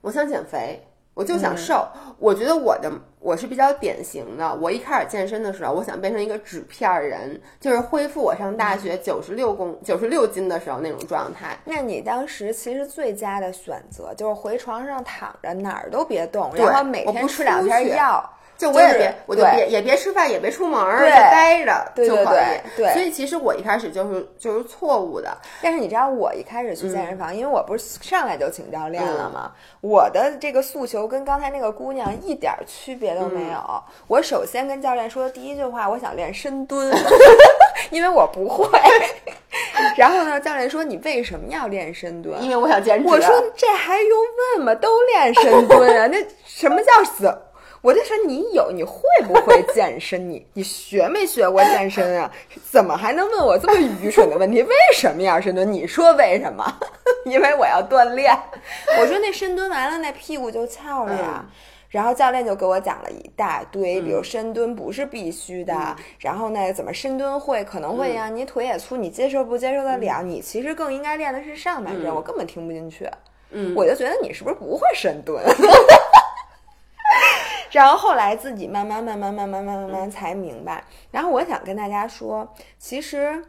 我想减肥。我就想瘦，我觉得我的我是比较典型的。我一开始健身的时候，我想变成一个纸片人，就是恢复我上大学九十六公九十六斤的时候那种状态。那你当时其实最佳的选择就是回床上躺着，哪儿都别动，然后每天吃两片药。就我也别，我就别也别吃饭，也别出门，就待着就可以。对，所以其实我一开始就是就是错误的。但是你知道，我一开始去健身房，因为我不是上来就请教练了吗？我的这个诉求跟刚才那个姑娘一点区别都没有。我首先跟教练说的第一句话，我想练深蹲，因为我不会。然后呢，教练说你为什么要练深蹲？因为我想减脂。我说这还用问吗？都练深蹲啊，那什么叫死？我就说你有你会不会健身？你你学没学过健身啊？怎么还能问我这么愚蠢的问题？为什么呀深蹲？你说为什么？因为我要锻炼。我说那深蹲完了那屁股就翘了呀。然后教练就给我讲了一大堆，比如深蹲不是必须的，然后呢怎么深蹲会可能会让你腿也粗，你接受不接受得了？你其实更应该练的是上半身。我根本听不进去。嗯，我就觉得你是不是不会深蹲？然后后来自己慢慢慢慢慢慢慢慢慢才明白。然后我想跟大家说，其实。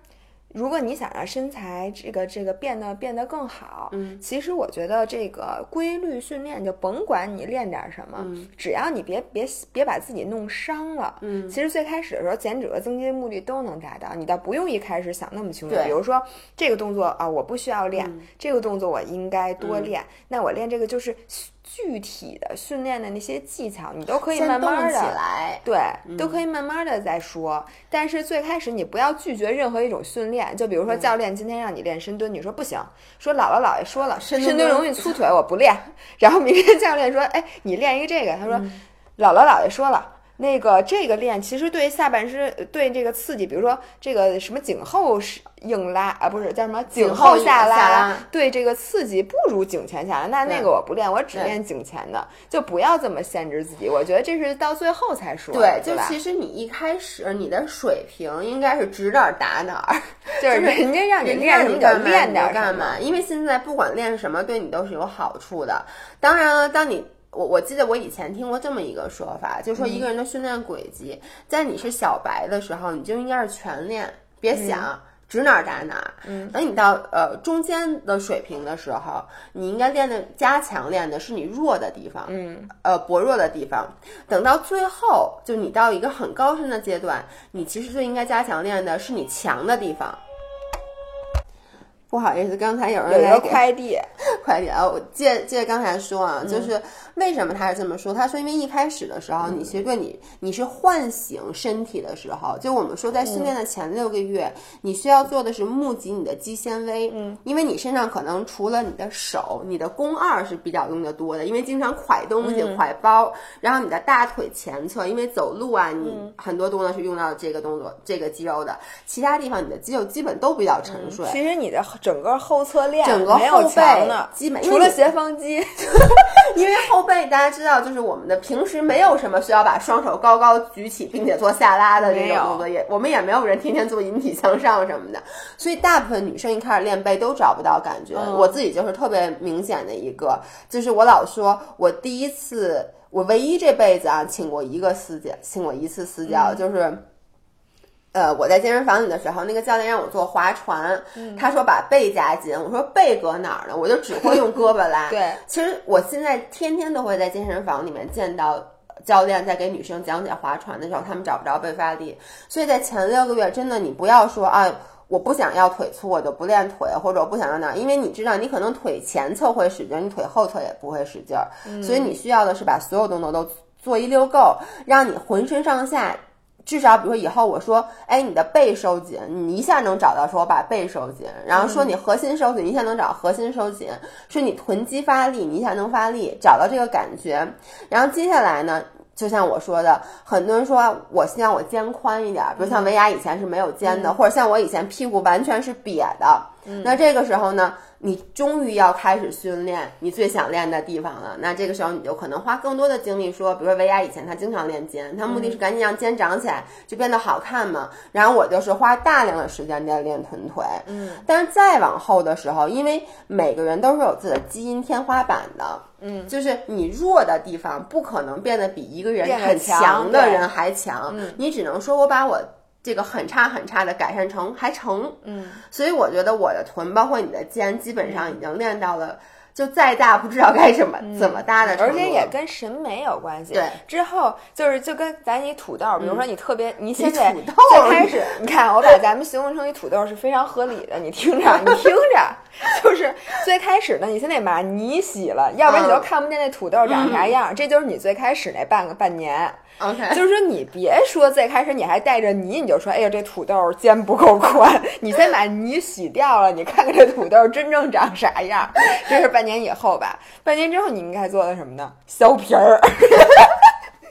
如果你想让身材这个这个变得变得更好，嗯，其实我觉得这个规律训练就甭管你练点什么，嗯，只要你别别别把自己弄伤了，嗯，其实最开始的时候减脂和增肌的目的都能达到，你倒不用一开始想那么清楚。比如说这个动作啊，我不需要练，这个动作我应该多练，那我练这个就是。具体的训练的那些技巧，你都可以慢慢的起来，对，都可以慢慢的再说。但是最开始你不要拒绝任何一种训练，就比如说教练今天让你练深蹲，你说不行，说姥姥姥爷说了，深蹲容易粗腿，我不练。然后明天教练说，哎，你练一个这个，他说姥姥姥爷说了，那个这个练其实对下半身对这个刺激，比如说这个什么颈后是硬拉啊，不是叫什么颈后下下拉对这个刺激不如颈前下拉。那那个我不练，我只练颈前的，就不要这么限制自己。我觉得这是到最后才说，对？就其实你一开始你的水平应该是指哪儿打哪儿，就是人家让你练什么就练点干嘛，因为现在不管练什么，对你都是有好处的。当然了，当你我我记得我以前听过这么一个说法，就是说一个人的训练轨迹，在你是小白的时候，你就应该是全练，别想指哪儿打哪儿。嗯，等你到呃中间的水平的时候，你应该练的加强练的是你弱的地方，嗯，呃薄弱的地方。等到最后，就你到一个很高深的阶段，你其实最应该加强练的是你强的地方。不好意思，刚才有人有快递，快点啊！我借借刚才说啊，就是为什么他是这么说？他说，因为一开始的时候，你其实对你你是唤醒身体的时候，就我们说在训练的前六个月，你需要做的是募集你的肌纤维，嗯，因为你身上可能除了你的手，你的肱二是比较用的多的，因为经常挎东西、挎包，然后你的大腿前侧，因为走路啊，你很多动作是用到这个动作这个肌肉的，其他地方你的肌肉基本都比较沉睡。其实你的整个后侧链整个后背，基本除了斜方肌，因为后背大家知道，就是我们的平时没有什么需要把双手高高举起并且做下拉的这种动作，也我们也没有人天天做引体向上什么的，所以大部分女生一开始练背都找不到感觉。嗯我自己就是特别明显的一个，就是我老说我第一次，我唯一这辈子啊请过一个私教，请过一次私教，嗯就是。呃，我在健身房里的时候，那个教练让我做划船，嗯他说把背夹紧，我说背搁哪儿呢？我就只会用胳膊拉。对，其实我现在天天都会在健身房里面见到教练在给女生讲解划船的时候，他们找不着背发力，所以在前六个月，真的你不要说啊。我不想要腿粗，我就不练腿，或者我不想要哪儿，因为你知道，你可能腿前侧会使劲儿，你腿后侧也不会使劲儿，所以你需要的是把所有动作都做一溜够，让你浑身上下至少比如说以后我说，哎，你的背收紧，你一下能找到说我把背收紧，然后说你核心收紧，你一下能找核心收紧，说你臀肌发力，你一下能发力，找到这个感觉，然后接下来呢？就像我说的，很多人说我希望我肩宽一点，比如像维雅以前是没有肩的，或者像我以前屁股完全是瘪的。那这个时候呢，你终于要开始训练你最想练的地方了。那这个时候你就可能花更多的精力说，比如说维亚以前她经常练肩，她目的是赶紧让肩长起来，就变得好看嘛。然后我就是花大量的时间在练臀腿。嗯，但是再往后的时候，因为每个人都是有自己的基因天花板的。嗯，就是你弱的地方不可能变得比一个人很强的人还强，嗯你只能说我把我这个很差很差的改善成还成，嗯，所以我觉得我的臀包括你的肩基本上已经练到了，就再大不知道该怎么、怎么搭的而且也跟审美有关系。对，之后就是就跟咱一土豆，比如说你特别，你现在最开始，你看我把咱们形容成一土豆是非常合理的，你听着，你听着，就是最开始呢，你先得把泥洗了，要不然你都嗯看不见那土豆长啥样。这就是你最开始那半个半年。OK，就是说，你别说最开始你还带着泥，你就说，哎呀，这土豆尖不够宽。你先把泥洗掉了，你看看这土豆真正长啥样。这是半年以后吧？半年之后你应该做的什么呢？削皮儿。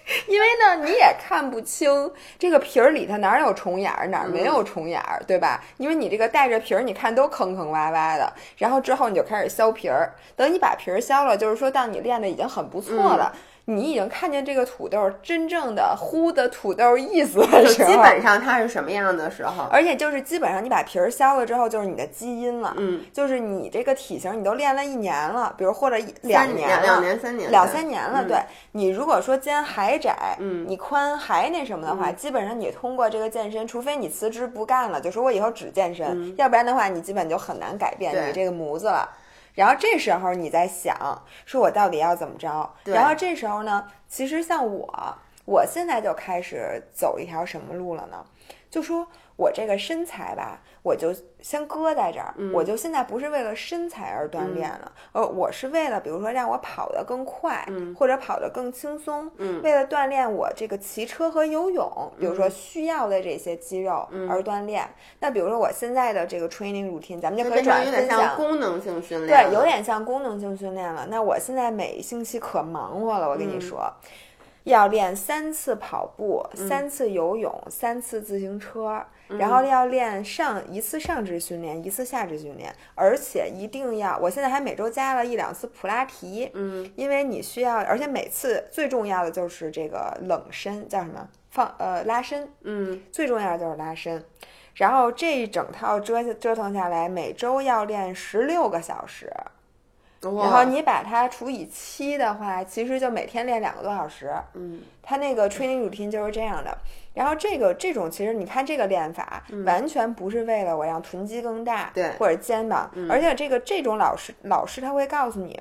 因为呢，你也看不清这个皮儿里头哪儿有虫眼儿，哪儿没有虫眼儿，对吧？因为你这个带着皮儿，你看都坑坑洼洼的。然后之后你就开始削皮儿，等你把皮儿削了，就是说当你练的已经很不错了。你已经看见这个土豆真正的糊的土豆意思的就时候，基本上它是什么样的时候？而且就是基本上你把皮儿削了之后，就是你的基因了，嗯，就是你这个体型你都练了一年了，比如或者一两三年了，两年三年两三年了。嗯。对。你如果说肩还窄，嗯。你宽还那什么的话，基本上你通过这个健身，除非你辞职不干了，就说我以后只健身，要不然的话，你基本就很难改变你这个模子了。然后这时候你在想，说我到底要怎么着？然后这时候呢，其实像我，我现在就开始走一条什么路了呢？就说我这个身材吧，我就先搁在这儿，嗯我就现在不是为了身材而锻炼了，呃，我是为了比如说让我跑得更快，嗯或者跑得更轻松，嗯为了锻炼我这个骑车和游泳，比如说需要的这些肌肉而锻炼。那比如说我现在的这个 training routine，咱们就可以转有点像分享。功能性训练，对，有点像功能性训练了。那我现在每星期可忙活了，我跟你说。要练三次跑步，三次游泳，三次自行车，然后要练上一次上肢训练，一次下肢训练，而且一定要，我现在还每周加了一两次普拉提，嗯，因为你需要，而且每次最重要的就是这个冷身，叫什么？放呃拉伸，嗯，最重要的就是拉伸。然后这一整套折折腾下来，每周要练十六个小时，然后你把它除以七的话，其实就每天练两个多小时。嗯，它那个 training routine 就是这样的。然后这个这种其实你看这个练法，完全不是为了我让臀肌更大，对或者肩膀，而且这个这种老师老师他会告诉你。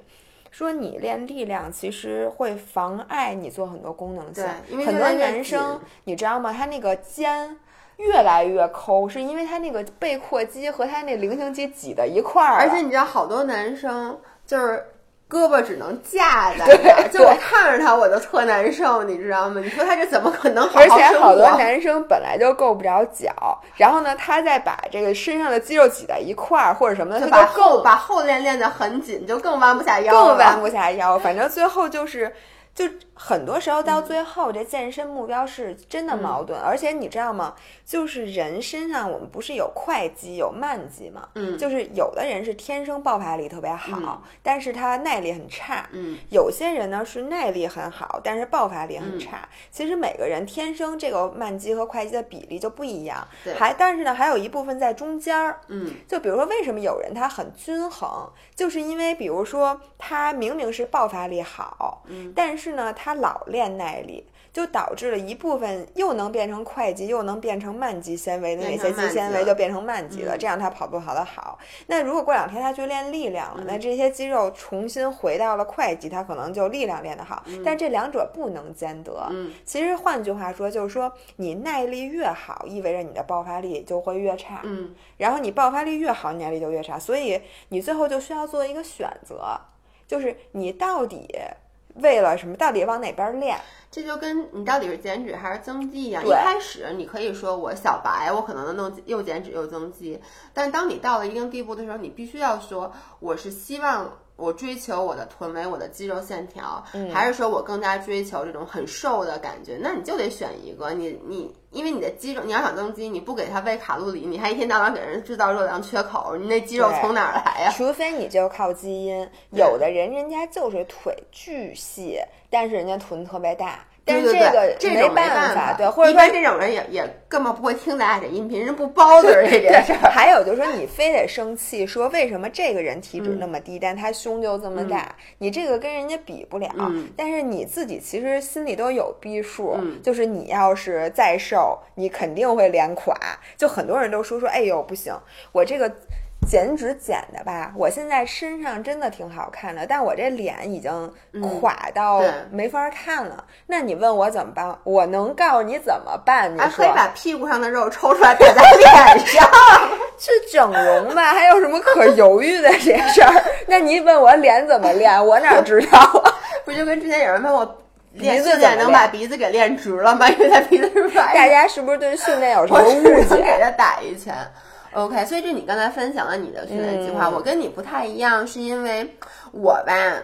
说你练力量其实会妨碍你做很多功能性对，因为很多男生你知道吗？他那个肩越来越抠，是因为他那个背阔肌和他那菱形肌挤在一块儿了，而且你知道，好多男生就是胳膊只能架在 那儿，就我看着他我就特难受，你知道吗？你说他这怎么可能好而且好多？男生本来就够不着脚，然后呢，他再把这个身上的肌肉挤在一块儿或者什么的，就把他就更后把后练练得很紧，就更弯不下腰了，更弯不下腰。反正最后就是，就很多时候到最后，这健身目标是真的矛盾。而且你知道吗？就是人身上我们不是有快肌有慢肌吗？嗯就是有的人是天生爆发力特别好，但是他耐力很差。嗯，有些人呢是耐力很好，但是爆发力很差。其实每个人天生这个慢肌和快肌的比例就不一样。对还但是呢，还有一部分在中间儿。嗯，就比如说，为什么有人他很均衡，就是因为比如说他明明是爆发力好，嗯，但是呢他老练耐力。就导致了一部分又能变成快肌，又能变成慢肌纤维的那些肌肌纤维就变成慢肌了，嗯这样他跑步跑得好。那如果过两天他去练力量了，嗯那这些肌肉重新回到了快肌，他可能就力量练得好。但这两者不能兼得。嗯其实换句话说，就是说你耐力越好，意味着你的爆发力就会越差。嗯，然后你爆发力越好，你耐力就越差，所以你最后就需要做一个选择，就是你到底为了什么，到底往哪边练？这就跟你到底是减脂还是增肌一样。一开始你可以说我小白，我可能能弄又减脂又增肌，但当你到了一定地步的时候，你必须要说我是希望。我追求我的臀围，我的肌肉线条，还是说我更加追求这种很瘦的感觉？那你就得选一个。你你，因为你的肌肉，你要想增肌，你不给它喂卡路里，你还一天到晚给人制造热量缺口，你那肌肉从哪儿来呀？除非你就靠基因，有的人人家就是腿巨细，但是人家臀特别大，但是这个这种没办法，对，或者一说般这种人也也根本不会听咱俩这音频，人不包子儿这 件事儿。还有就是说，你非得生气，说为什么这个人体嗯脂那么低，但他胸就这么大，你这个跟人家比不了。嗯但是你自己其实心里都有逼数，嗯就是你要是再瘦，你肯定会脸垮。就很多人都说说，哎呦不行，我这个。减脂减的吧，我现在身上真的挺好看的，但我这脸已经垮到没法看了。那你问我怎么办？我能告诉你怎么办？你说还可以把屁股上的肉抽出来打在脸上。去整容吧？还有什么可犹豫的这事儿？那你问我脸怎么练，我哪知道啊？不就跟之前有人问我练鼻子训练能怎么能把鼻子给练直了吗？因为他鼻子是歪的。大家是不是对训练有什么误解给？他打一拳。OK，所以这你刚才分享了你的训练计划，嗯我跟你不太一样，是因为我吧，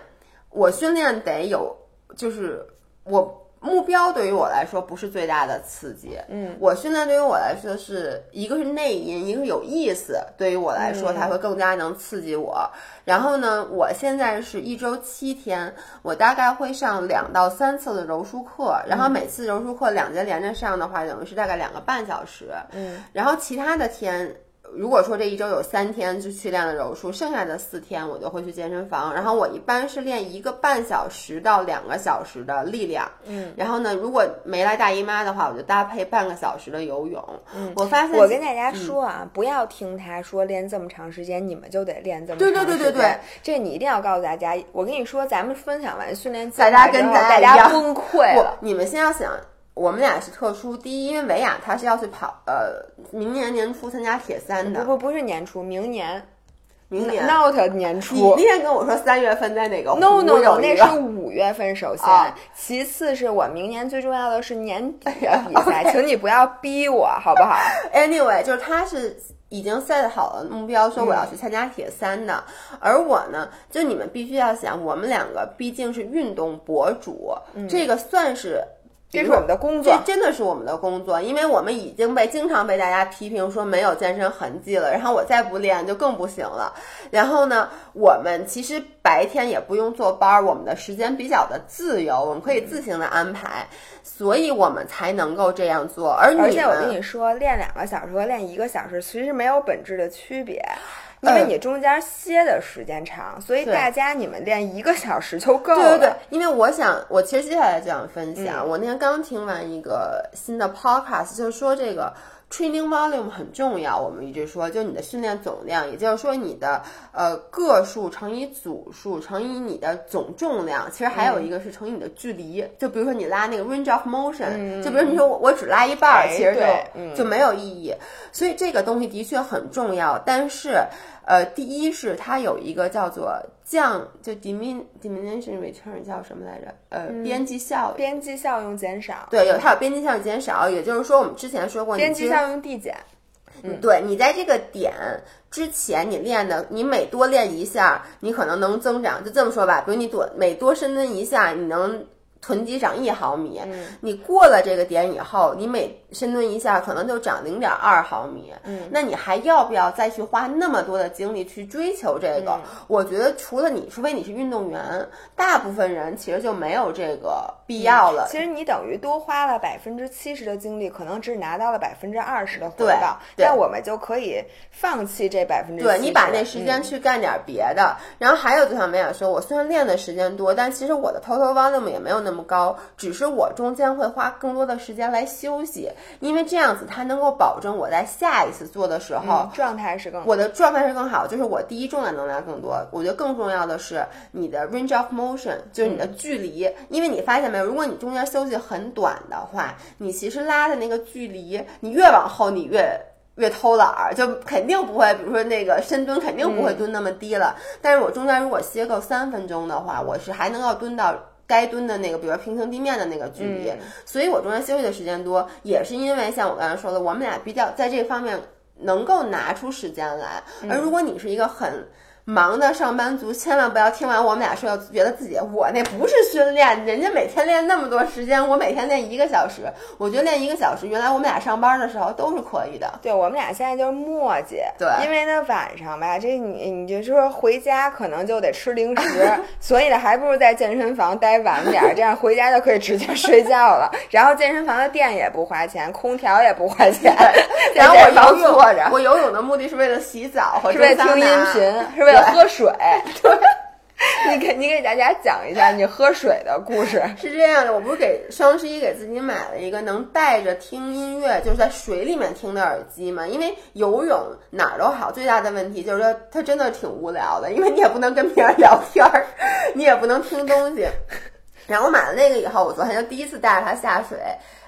我训练得有，就是我目标对于我来说不是最大的刺激，嗯，我训练对于我来说是一个是内因，一个是有意思，对于我来说嗯它会更加能刺激我。然后呢，我现在是一周七天，我大概会上两到三次的柔术课，然后每次柔术课两节连着上的话，等于是大概两个半小时，嗯，然后其他的天。如果说这一周有三天就去练了柔术，剩下的四天我就会去健身房。然后我一般是练一个半小时到两个小时的力量，嗯。然后呢，如果没来大姨妈的话，我就搭配半个小时的游泳。嗯，我发现我跟大家说啊，不要听他说练这么长时间，你们就得练这么长时间。对对对对对，这你一定要告诉大家。我跟你说，咱们分享完训练计大家跟咱大家崩溃你们先要想，我们俩是特殊。第一，因为维亚他是要去跑，呃，明年年初参加铁三的，不不不是年初，明年明年。not 年你初那。天跟我说三月份在哪个 No no no，那是五月份，首先，啊其次是我明年最重要的是年底的比赛，请你不要逼我，好不好？Anyway，就是他是已经 set 好了目标，说我要去参加铁三的。而我呢，就你们必须要想，我们两个毕竟是运动博主，这个算是。这是我们的工作，这真的是我们的工作，因为我们已经被经常被大家批评说没有健身痕迹了，然后我再不练就更不行了。然后呢，我们其实白天也不用坐班，我们的时间比较的自由，我们可以自行的安排，所以我们才能够这样做。而而且我跟你说，练两个小时和练一个小时其实没有本质的区别。因为你中间歇的时间长，所以大家你们练一个小时就够了。对对对，因为我想，我其实接下来就想分享，我那天刚听完一个新的 podcast，就是说这个。Training volume 很重要，我们一直说，就你的训练总量，也就是说你的呃个数乘以组数乘以你的总重量，其实还有一个是乘以你的距离。就比如说你拉那个 range of motion，就比如你说我我只拉一半，其实就就没有意义。所以这个东西的确很重要，但是呃，第一是它有一个叫做。降就 dimin diminishing return 叫什么来着？呃，边际效边际效用减少。对，有它有边际效用减少，也就是说我们之前说过，边际效用递减。嗯，对你在这个点之前你练的，你每多练一下，你可能能增长。就这么说吧，比如你多每多深蹲一下，你能。臀肌长一毫米，你过了这个点以后，你每深蹲一下可能就长零点二毫米。嗯，那你还要不要再去花那么多的精力去追求这个？我觉得除了你，除非你是运动员，大部分人其实就没有这个必要了。其实你等于多花了百分之七十的精力，可能只拿到了百分之二十的回报。对，那我们就可以放弃这百分之。对你把那时间去干点别的。然后还有就像梅雅说，我虽然练的时间多，但其实我的 total volume 也没有。那么高，只是我中间会花更多的时间来休息，因为这样子它能够保证我在下一次做的时候状态是更我的状态是更好，就是我第一重量能量更多。我觉得更重要的是你的 range of motion，就是你的距离，因为你发现没有，如果你中间休息很短的话，你其实拉的那个距离，你越往后你越越偷懒儿，就肯定不会，比如说那个深蹲肯定不会蹲那么低了。但是我中间如果歇够三分钟的话，我是还能够蹲到。该蹲的那个，比如平行地面的那个距离，所以我中间休息的时间多，也是因为像我刚才说的，我们俩比较在这方面能够拿出时间来。而如果你是一个很。忙的上班族千万不要听完我们俩说，要觉得自己我那不是训练，人家每天练那么多时间，我每天练一个小时，我觉得练一个小时，原来我们俩上班的时候都是可以的。对我们俩现在就是磨叽，对，因为呢晚上吧，这你你就说回家可能就得吃零食，所以呢还不如在健身房待晚点，这样回家就可以直接睡觉了。然后健身房的电也不花钱，空调也不花钱，然后我游泳，我游泳的目的是为了洗澡和是为了听音频，是为。喝水，对，你给你给大家讲一下你喝水的故事。是这样的，我不是给双十一给自己买了一个能带着听音乐，就是在水里面听的耳机嘛。因为游泳哪儿都好，最大的问题就是说它真的挺无聊的，因为你也不能跟别人聊天儿，你也不能听东西。然后我买了那个以后，我昨天就第一次带着它下水，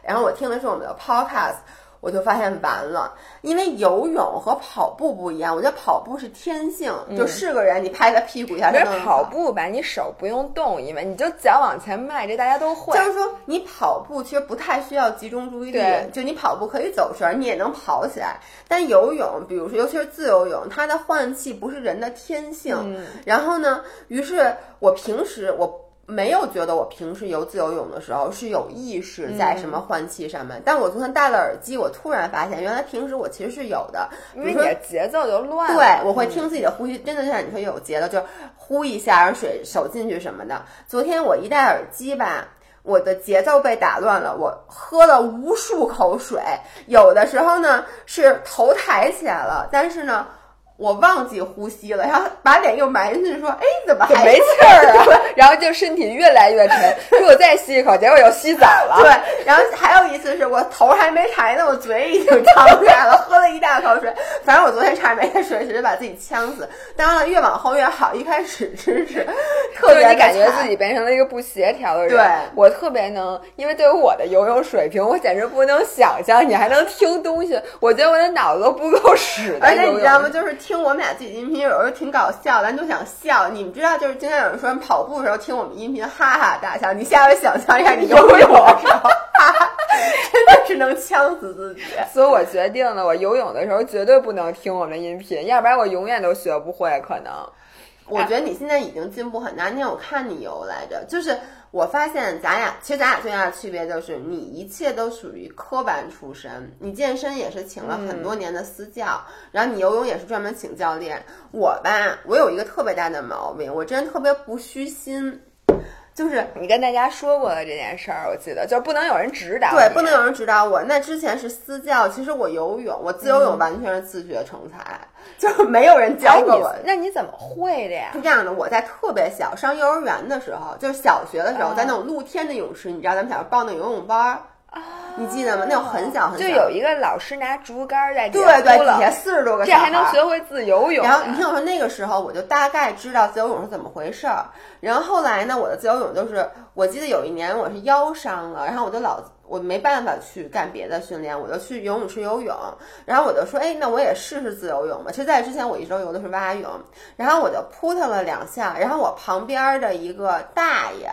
然后我听的是我们的 podcast。我就发现完了，因为游泳和跑步不一样。我觉得跑步是天性，就是个人你拍个屁股一下。别跑步吧，你手不用动，因为你就脚往前迈，这大家都会。就是说，你跑步其实不太需要集中注意力，就你跑步可以走神，你也能跑起来。但游泳，比如说尤其是自由泳，它的换气不是人的天性。然后呢，于是我平时我。没有觉得我平时游自由泳的时候是有意识在什么换气上面，但我昨天戴了耳机，我突然发现原来平时我其实是有的，因为你的节奏就乱了。对，我会听自己的呼吸，真的就像你说有节奏，就呼一下，让水手进去什么的。昨天我一戴耳机吧，我的节奏被打乱了，我喝了无数口水，有的时候呢是头抬起来了，但是呢。我忘记呼吸了，然后把脸又埋进去，说：“哎，怎么还没气儿啊？” 然后就身体越来越沉，说我再吸一口，结果又吸早了。对，然后还有一次是我头还没抬呢，我嘴已经张开了，喝了一大口水。反正我昨天差点没水，直接把自己呛死。当然，越往后越好，一开始真是 特别感觉自己变成了一个不协调的人。对我特别能，因为对于我的游泳水平，我简直不能想象你还能听东西。我觉得我的脑子都不够使。而且你知道吗？就是。听我们俩自己音频，有时候挺搞笑，咱就想笑。你们知道，就是经常有人说跑步的时候听我们音频，哈哈大笑。你下回想象一下，你游泳的时候，哈哈，真的是能呛死自己。所以我决定了，我游泳的时候绝对不能听我们音频，要不然我永远都学不会。可能我觉得你现在已经进步很大。那天我看你游来着，就是我发现咱俩其实咱俩最大的区别就是你一切都属于科班出身，你健身也是请了很多年的私教，然后你游泳也是专门请教练。我吧，我有一个特别大的毛病，我真的特别不虚心。就是你跟大家说过的这件事儿，我记得就是不能有人指导，对，不能有人指导我。那之前是私教，其实我游泳，我自由泳完全是自学成才，就是没有人教过我。那你怎么会的呀？是这样的，我在特别小上幼儿园的时候，就是小学的时候，在那种露天的泳池，你知道咱们小时候报那游泳班儿。你记得吗？那种很小很小，就有一个老师拿竹竿在对对底下四十多个，这还能学会自由泳。然后你听我说，那个时候我就大概知道自由泳是怎么回事儿。然后后来呢，我的自由泳就是，我记得有一年我是腰伤了，然后我就老我没办法去干别的训练，我就去游泳池游泳。然后我就说，哎，那我也试试自由泳吧。其实在之前我一直游的是蛙泳。然后我就扑腾了两下，然后我旁边的一个大爷，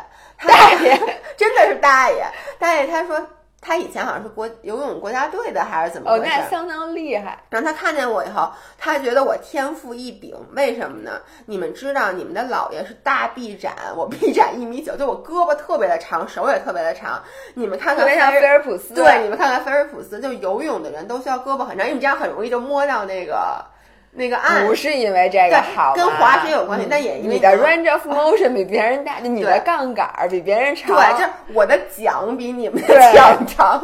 大爷 真的是大爷，大爷他说。他以前好像是国游泳国家队的，还是怎么回事？哦，那相当厉害。然后他看见我以后，他觉得我天赋异禀。为什么呢？你们知道，你们的姥爷是大臂展，我臂展一米九，就我胳膊特别的长，手也特别的长。你们看看菲尔普斯，对，你们看看菲尔普斯，就游泳的人都需要胳膊很长，因为你这样很容易就摸到那个。那个啊不是因为这个好，跟滑雪有关系，但也因为你的 range of motion 比别人大，你的杠杆比别人长。对，就我的桨比你们的桨长，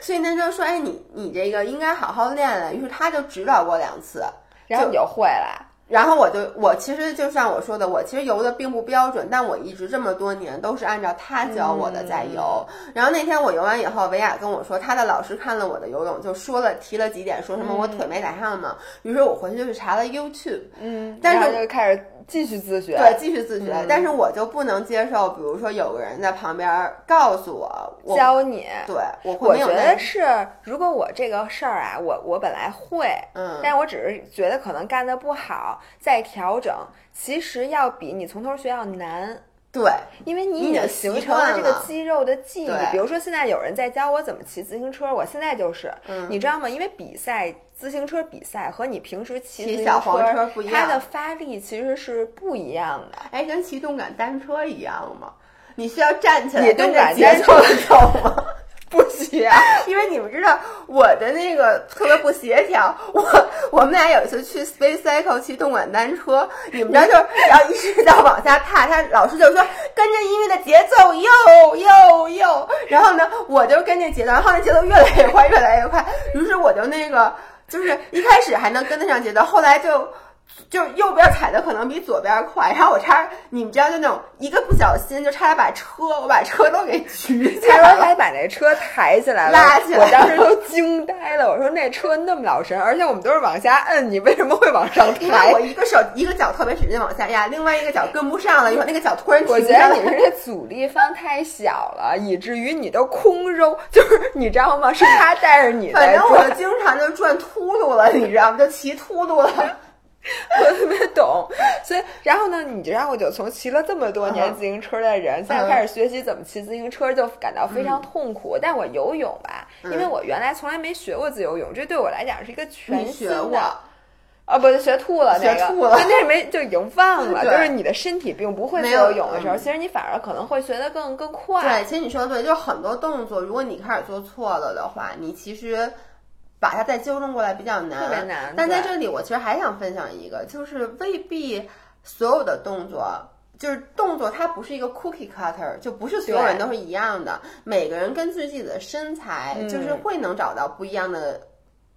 所以那就说，哎，你你这个应该好好练练。于是他就指导过两次，然后你就会了。然后我就我其实就像我说的，我其实游的并不标准，但我一直这么多年都是按照他教我的在游。然后那天我游完以后，维亚跟我说，他的老师看了我的游泳，就说了提了几点，说什么我腿没打上嘛。于是我回去就去查了 YouTube，嗯，但是就开始。继续自学，对，继续自学。但是我就不能接受，比如说有个人在旁边告诉我，教你。对，我我觉得是，如果我这个事儿啊，我我本来会，嗯，但我只是觉得可能干的不好，再调整，其实要比你从头学要难。对，因为你已经形成了这个肌肉的记忆。比如说现在有人在教我怎么骑自行车，我现在就是，你知道吗？因为比赛。自行车比赛和你平时骑小黄车不一样，它的发力其实是不一样的。哎，跟骑动感单车一样吗？你需要站起来动感单车走吗？不需要，因为你们知道我的那个特别不协调。我我们俩有一次去 Space Cycle 骑动感单车，你们知道就是要一直在往下踏，他老师就说跟着音乐的节奏，又又又，然后呢，我就跟着节奏，然后那节奏越来越快，越来越快，于是我就那个。就是一开始还能跟得上节奏，后来就就右边踩的可能比左边快，然后我差你们知道就那种一个不小心就差点把车我把车都给举起来了，还把那车抬起来了，拉起来，我当时都惊呆了。我说那车那么老神，而且我们都是往下摁，你为什么会往上抬？我一个手一个脚特别使劲往下压，另外一个脚跟不上了，一会儿那个脚突然我觉得你是这阻力方太小了，以至于你都空揉，就是你知道吗？是他带着你，反正我就经常就转秃噜了，你知道吗？就骑秃噜了。我特别懂，所以然后呢，你让我就从骑了这么多年自行车的人，现在开始学习怎么骑自行车，就感到非常痛苦。但我游泳吧，因为我原来从来没学过自由泳，这对我来讲是一个全新的。啊，不，学吐了，学吐了，那没就已经忘了。就是你的身体并不会自由泳的时候，其实你反而可能会学得更更快。对，其实你说的对，就是很多动作，如果你开始做错了的话，你其实。把它再纠正过来比较难，特别难。但在这里，我其实还想分享一个，就是未必所有的动作，就是动作它不是一个 cookie cutter，就不是所有人都是一样的。每个人根据自己的身材，就是会能找到不一样的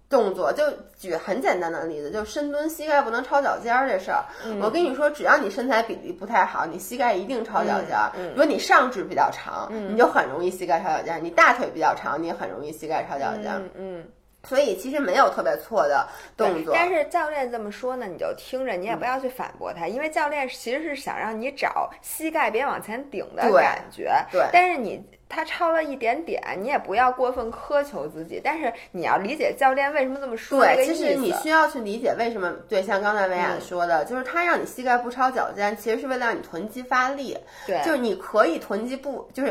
动作。就举很简单的例子，就深蹲，膝盖不能超脚尖儿这事儿。我跟你说，只要你身材比例不太好，你膝盖一定超脚尖儿。如果你上肢比较长，你就很容易膝盖超脚尖儿；你大腿比较长，你也很容易膝盖超脚尖儿。嗯。所以其实没有特别错的动作，但是教练这么说呢，你就听着，你也不要去反驳他，因为教练其实是想让你找膝盖别往前顶的感觉。对，但是你他超了一点点，你也不要过分苛求自己。但是你要理解教练为什么这么说。对，其实你需要去理解为什么。对，像刚才维亚说的，就是他让你膝盖不超脚尖，其实是为了让你臀肌发力。对，就是你可以臀肌不，就是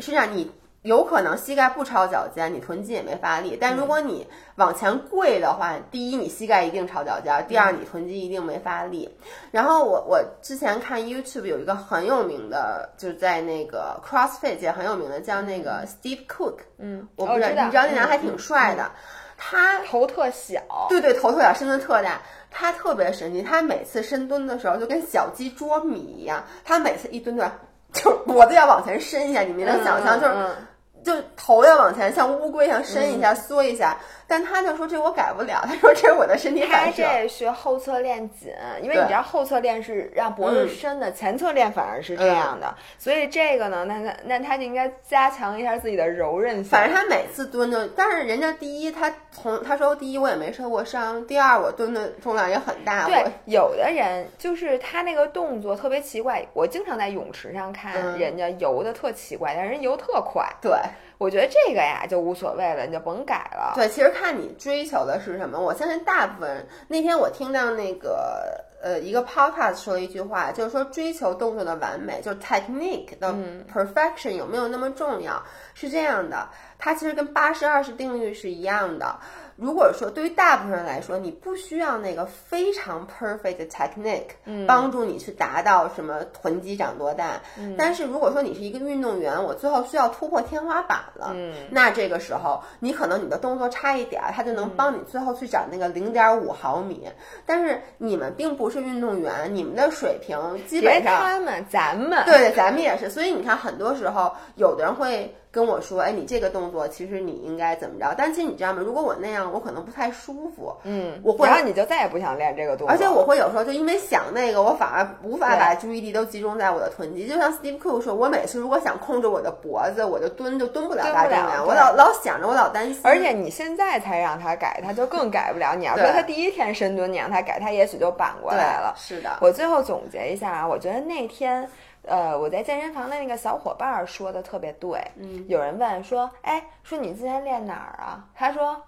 实际上你。有可能膝盖不超脚尖，你臀肌也没发力。但如果你往前跪的话，第一你膝盖一定超脚尖，第二你臀肌一定没发力。然后我我之前看 YouTube 有一个很有名的，就是在那个 CrossFit 界很有名的，叫那个 Steve Cook。嗯，我不知道，你知道那男还嗯挺帅的，他头特小，对对，头特小，身子特大。他特别神奇，他每次深蹲的时候就跟小鸡捉米一样，他每次一蹲蹲，就脖子要往前伸一下，你们能想象，就是嗯就头要往前，像乌龟一样伸一下、缩一下。但他就说这我改不了，他说这是我的身体他反射。这学后侧练紧，因为你知道后侧练是让脖子嗯伸的，前侧练反而是这样的，所以这个呢，那那那他就应该加强一下自己的柔韧性。反正他每次蹲就，但是人家第一，他从他说第一我也没受过伤，第二我蹲的重量也很大，对我，有的人就是他那个动作特别奇怪，我经常在泳池上看嗯人家游的特奇怪，但是人游特快。对我觉得这个呀就无所谓了，你就甭改了。对，其实看你追求的是什么。我相信大部分人，那天我听到那个呃一个 podcast 说了一句话，就是说追求动作的完美，就是 technique 的 perfection 有没有那么重要？是这样的，它其实跟八十二十定律是一样的。如果说对于大部分人来说，你不需要那个非常 perfect 的 technique，帮助你去达到什么臀肌长多大。但是如果说你是一个运动员，我最后需要突破天花板了，那这个时候你可能你的动作差一点儿，它就能帮你最后去找那个零点五毫米。但是你们并不是运动员，你们的水平基本上他们，咱们对对，咱们也是。所以你看，很多时候有的人会跟我说：“哎，你这个动作其实你应该怎么着？”但其实你知道吗？如果我那样，我可能不太舒服。嗯，我会然后你就再也不想练这个动作，而且我会有时候就因为想那个，我反而无法把注意力都集中在我的臀肌。就像 Steve Cook 说，我每次如果想控制我的脖子，我就蹲就蹲不了大重量，我老老想着，我老担心。而且你现在才让他改，他就更改不了。你要说对他第一天深蹲，你让他改，他也许就扳过来了。是的，我最后总结一下啊，我觉得那天，呃，我在健身房的那个小伙伴儿说的特别对。嗯，有人问说，哎，说你今天练哪儿啊？他说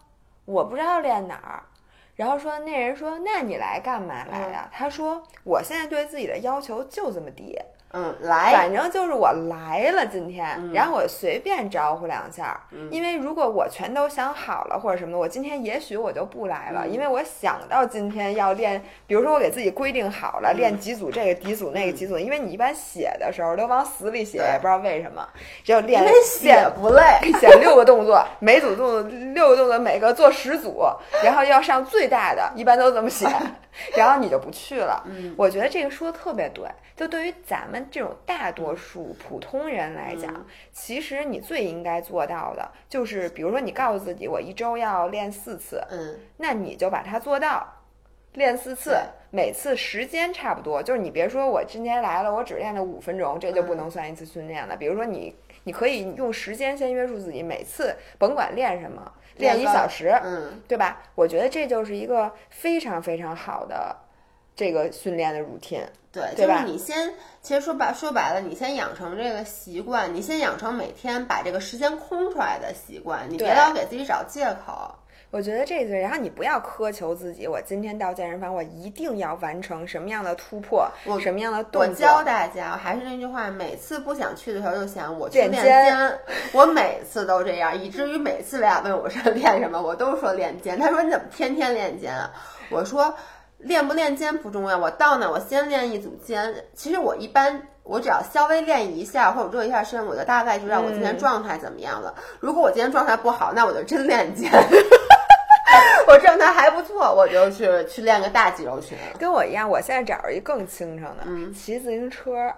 我不知道练哪儿。然后说那人说，那你来干嘛来呀？他说我现在对自己的要求就这么低，嗯，来，反正就是我来了今天，然后我随便招呼两下，因为如果我全都想好了或者什么的，我今天也许我就不来了，因为我想到今天要练，比如说我给自己规定好了、练几组这个几组那个几组，因为你一般写的时候都往死里写，也不知道为什么，只有练写练不累。写六个动作，每组动作六个动作，每个做十组，然后要上最大的，一般都这么写，然后你就不去了。嗯我觉得这个说的特别对，就对于咱们这种大多数普通人来讲，嗯其实你最应该做到的就是，比如说你告诉自己我一周要练四次，嗯，那你就把它做到。练四次，每次时间差不多，就是你别说我今天来了，我只练了五分钟，这就不嗯能算一次训练了。比如说你，你可以用时间先约束自己，每次 甭管练什么，练一个小时，嗯，对吧？我觉得这就是一个非常非常好的这个训练的 routine。对，就是你先，其实说白说白了，你先养成这个习惯，你先养成每天把这个时间空出来的习惯，你别老给自己找借口。我觉得这个，然后你不要苛求自己，我今天到健身房，我一定要完成什么样的突破，我什么样的动作我教。大家，还是那句话，每次不想去的时候就想我去练练肩肩，我每次都这样，以至于每次俩问我说练什么，我都说练肩。他说你怎么天天练肩啊？我说练不练肩不重要，我到那我先练一组肩。其实我一般。我只要稍微练一下或者热一下身，我就大概知道我今天嗯状态怎么样了。如果我今天状态不好，那我就真练肩。我状态还不错，我就去去练个大肌肉群。跟我一样，我现在找着一更轻省的，嗯骑自行车。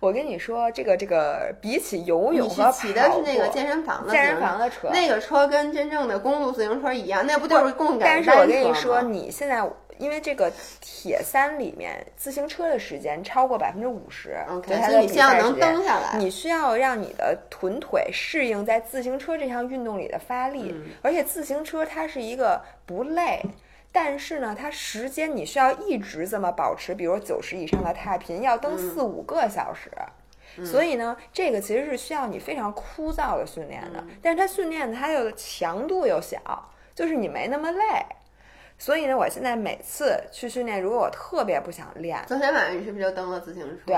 我跟你说，这个这个比起游泳和骑的是那个健身房的健身房的车，那个车跟真正的公路自行车一样，那不就是共感但是我跟你说，你现在因为这个铁三里面自行车的时间超过百分之五十对它所以你的比先要能赛时间蹬下来。你需要让你的臀腿适应在自行车这项运动里的发力，嗯而且自行车它是一个不累。但是呢，它时间你需要一直这么保持，比如九十以上的踏频，要蹬四五个小时。所以呢，这个其实是需要你非常枯燥的训练的，但是它训练它又强度又小，就是你没那么累。所以呢，我现在每次去训练，如果我特别不想练，昨天晚上你是不是就蹬了自行车？对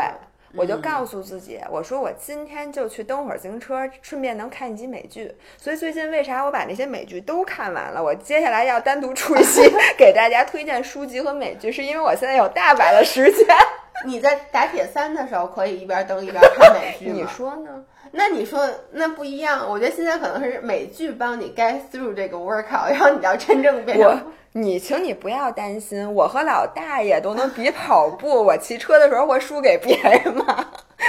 我就告诉自己，我说我今天就去蹬会儿自行车，顺便能看一集美剧。所以最近为啥我把那些美剧都看完了？我接下来要单独出一期 给大家推荐书籍和美剧，是因为我现在有大把的时间。你在打铁三的时候可以一边蹬一边看美剧？你说呢？那你说那不一样，我觉得现在可能是美剧帮你 get through 这个 workout，然后你要真正变我成。你，请你不要担心，我和老大爷都能比跑步，我骑车的时候会输给别人吗？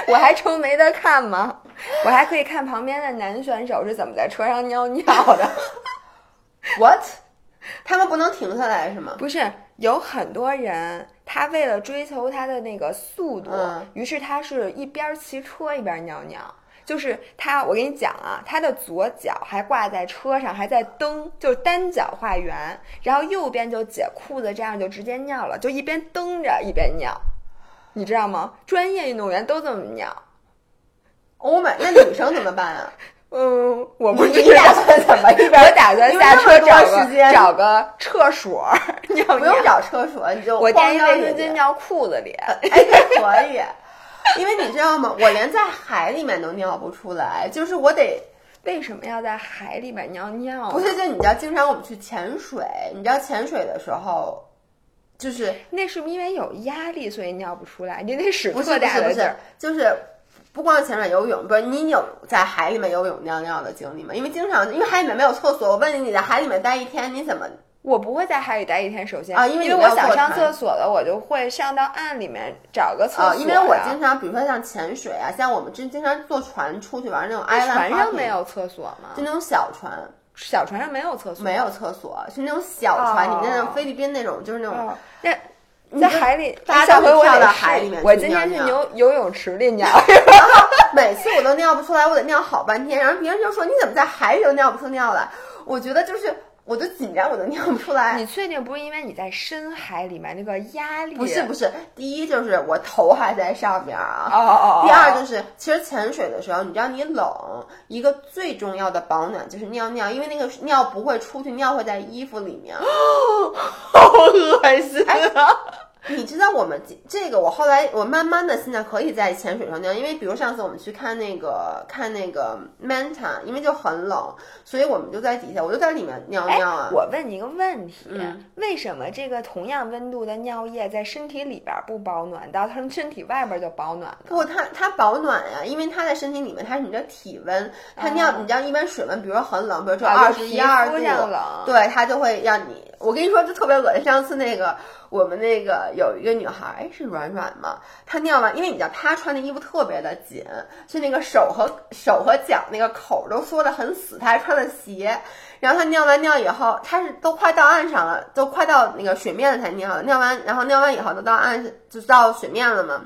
我还愁没得看吗？我还可以看旁边的男选手是怎么在车上尿尿的。What？他们不能停下来是吗？不是，有很多人，他为了追求他的那个速度，嗯于是他是一边骑车一边尿尿。就是他，我跟你讲啊，他的左脚还挂在车上，还在蹬，就是单脚画圆，然后右边就解裤子，这样就直接尿了，就一边蹬着一边尿，你知道吗？专业运动员都这么尿。欧美，那女生怎么办啊？嗯，我不知道打算怎么我打算下车找时间找个厕所尿尿。不用找厕所，你就我光垫一卫生巾尿裤子里。哎，可以，因为你知道吗？我连在海里面都尿不出来，就是我得为什么要在海里面尿尿呢？不是，就你知道，经常我们去潜水，你知道潜水的时候，就是那是不是因为有压力所以尿不出来？你得使不是特不是不是大的劲儿。，就是不光潜水游泳，不是你有在海里面游泳尿尿的经历吗？因为经常因为海里面没有厕所，我问你，你在海里面待一天，你怎么？我不会在海里待一天，首先啊因为因为我想上厕所了，我就会上到岸里面找个厕所、啊，因为我经常，比如说像潜水啊，像我们之经常坐船出去玩那种船上没有厕所吗就？那种小船，小船上没有厕所，没有厕所，是那种小船，哦你那种菲律宾那种，就是那种。哦。那你在海里，大家都会跳到海里面去我今天去游 游泳池里尿。每次我都尿不出来，我得尿好半天，然后别人就说你怎么在海里都尿不出尿来？我觉得就是我就紧张，我都尿不出来。你确定不是因为你在深海里面那个压力？不是不是，第一就是我头还在上面啊。哦哦哦。第二就是，其实潜水的时候，你知道你冷，一个最重要的保暖就是尿尿，因为那个尿不会出去，尿会在衣服里面。好恶心啊！你知道我们这这个，我后来我慢慢的现在可以在潜水上尿，因为比如上次我们去看那个看那个 Manta，因为就很冷，所以我们就在底下，我就在里面尿哎尿啊。，我问你一个问题：嗯为什么这个同样温度的尿液在身体里边不保暖，到他们身体外边就保暖呢？不，它它保暖呀，因为它在身体里面，它是你的体温，它尿，哦你知道一般水温，比如说很冷，比如说啊二十一二度，对，它就会让你，我跟你说，就特别恶心。上次那个我们那个有一个女孩，哎，是软软嘛？她尿完，因为你知道她穿的衣服特别的紧，就那个手和手和脚那个口都缩得很死，她还穿了鞋。然后她尿完尿以后，她是都快到岸上了，都快到那个水面了才尿的。尿完，然后尿完以后都到岸就到水面了嘛。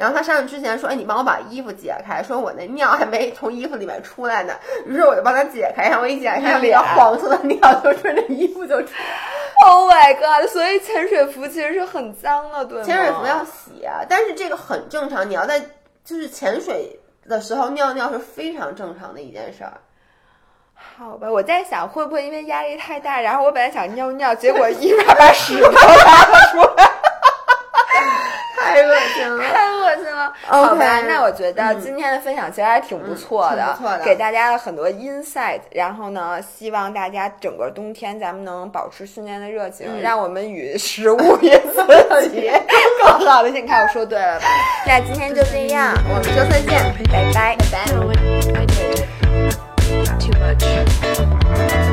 然后他上去之前说：“哎，你帮我把衣服解开，说我那尿还没从衣服里面出来呢。”于是我就帮他解开，然后我一解开，那个黄色的尿 就顺着衣服就出。Oh my god！所以潜水服其实是很脏的，对吗？潜水服要洗啊，但是这个很正常。你要在就是潜水的时候尿尿是非常正常的一件事儿。好吧，我在想会不会因为压力太大，然后我本来想尿尿，结果一把把屎都拉了出来，太恶心了。OK 好吧，那我觉得今天的分享其实还挺不错的，嗯挺不错的给大家了很多 insight。然后呢，希望大家整个冬天咱们能保持训练的热情，嗯让我们与食物与自己更好的。你看我说对了吧？那今天就这样，我们周三见，拜拜。拜拜。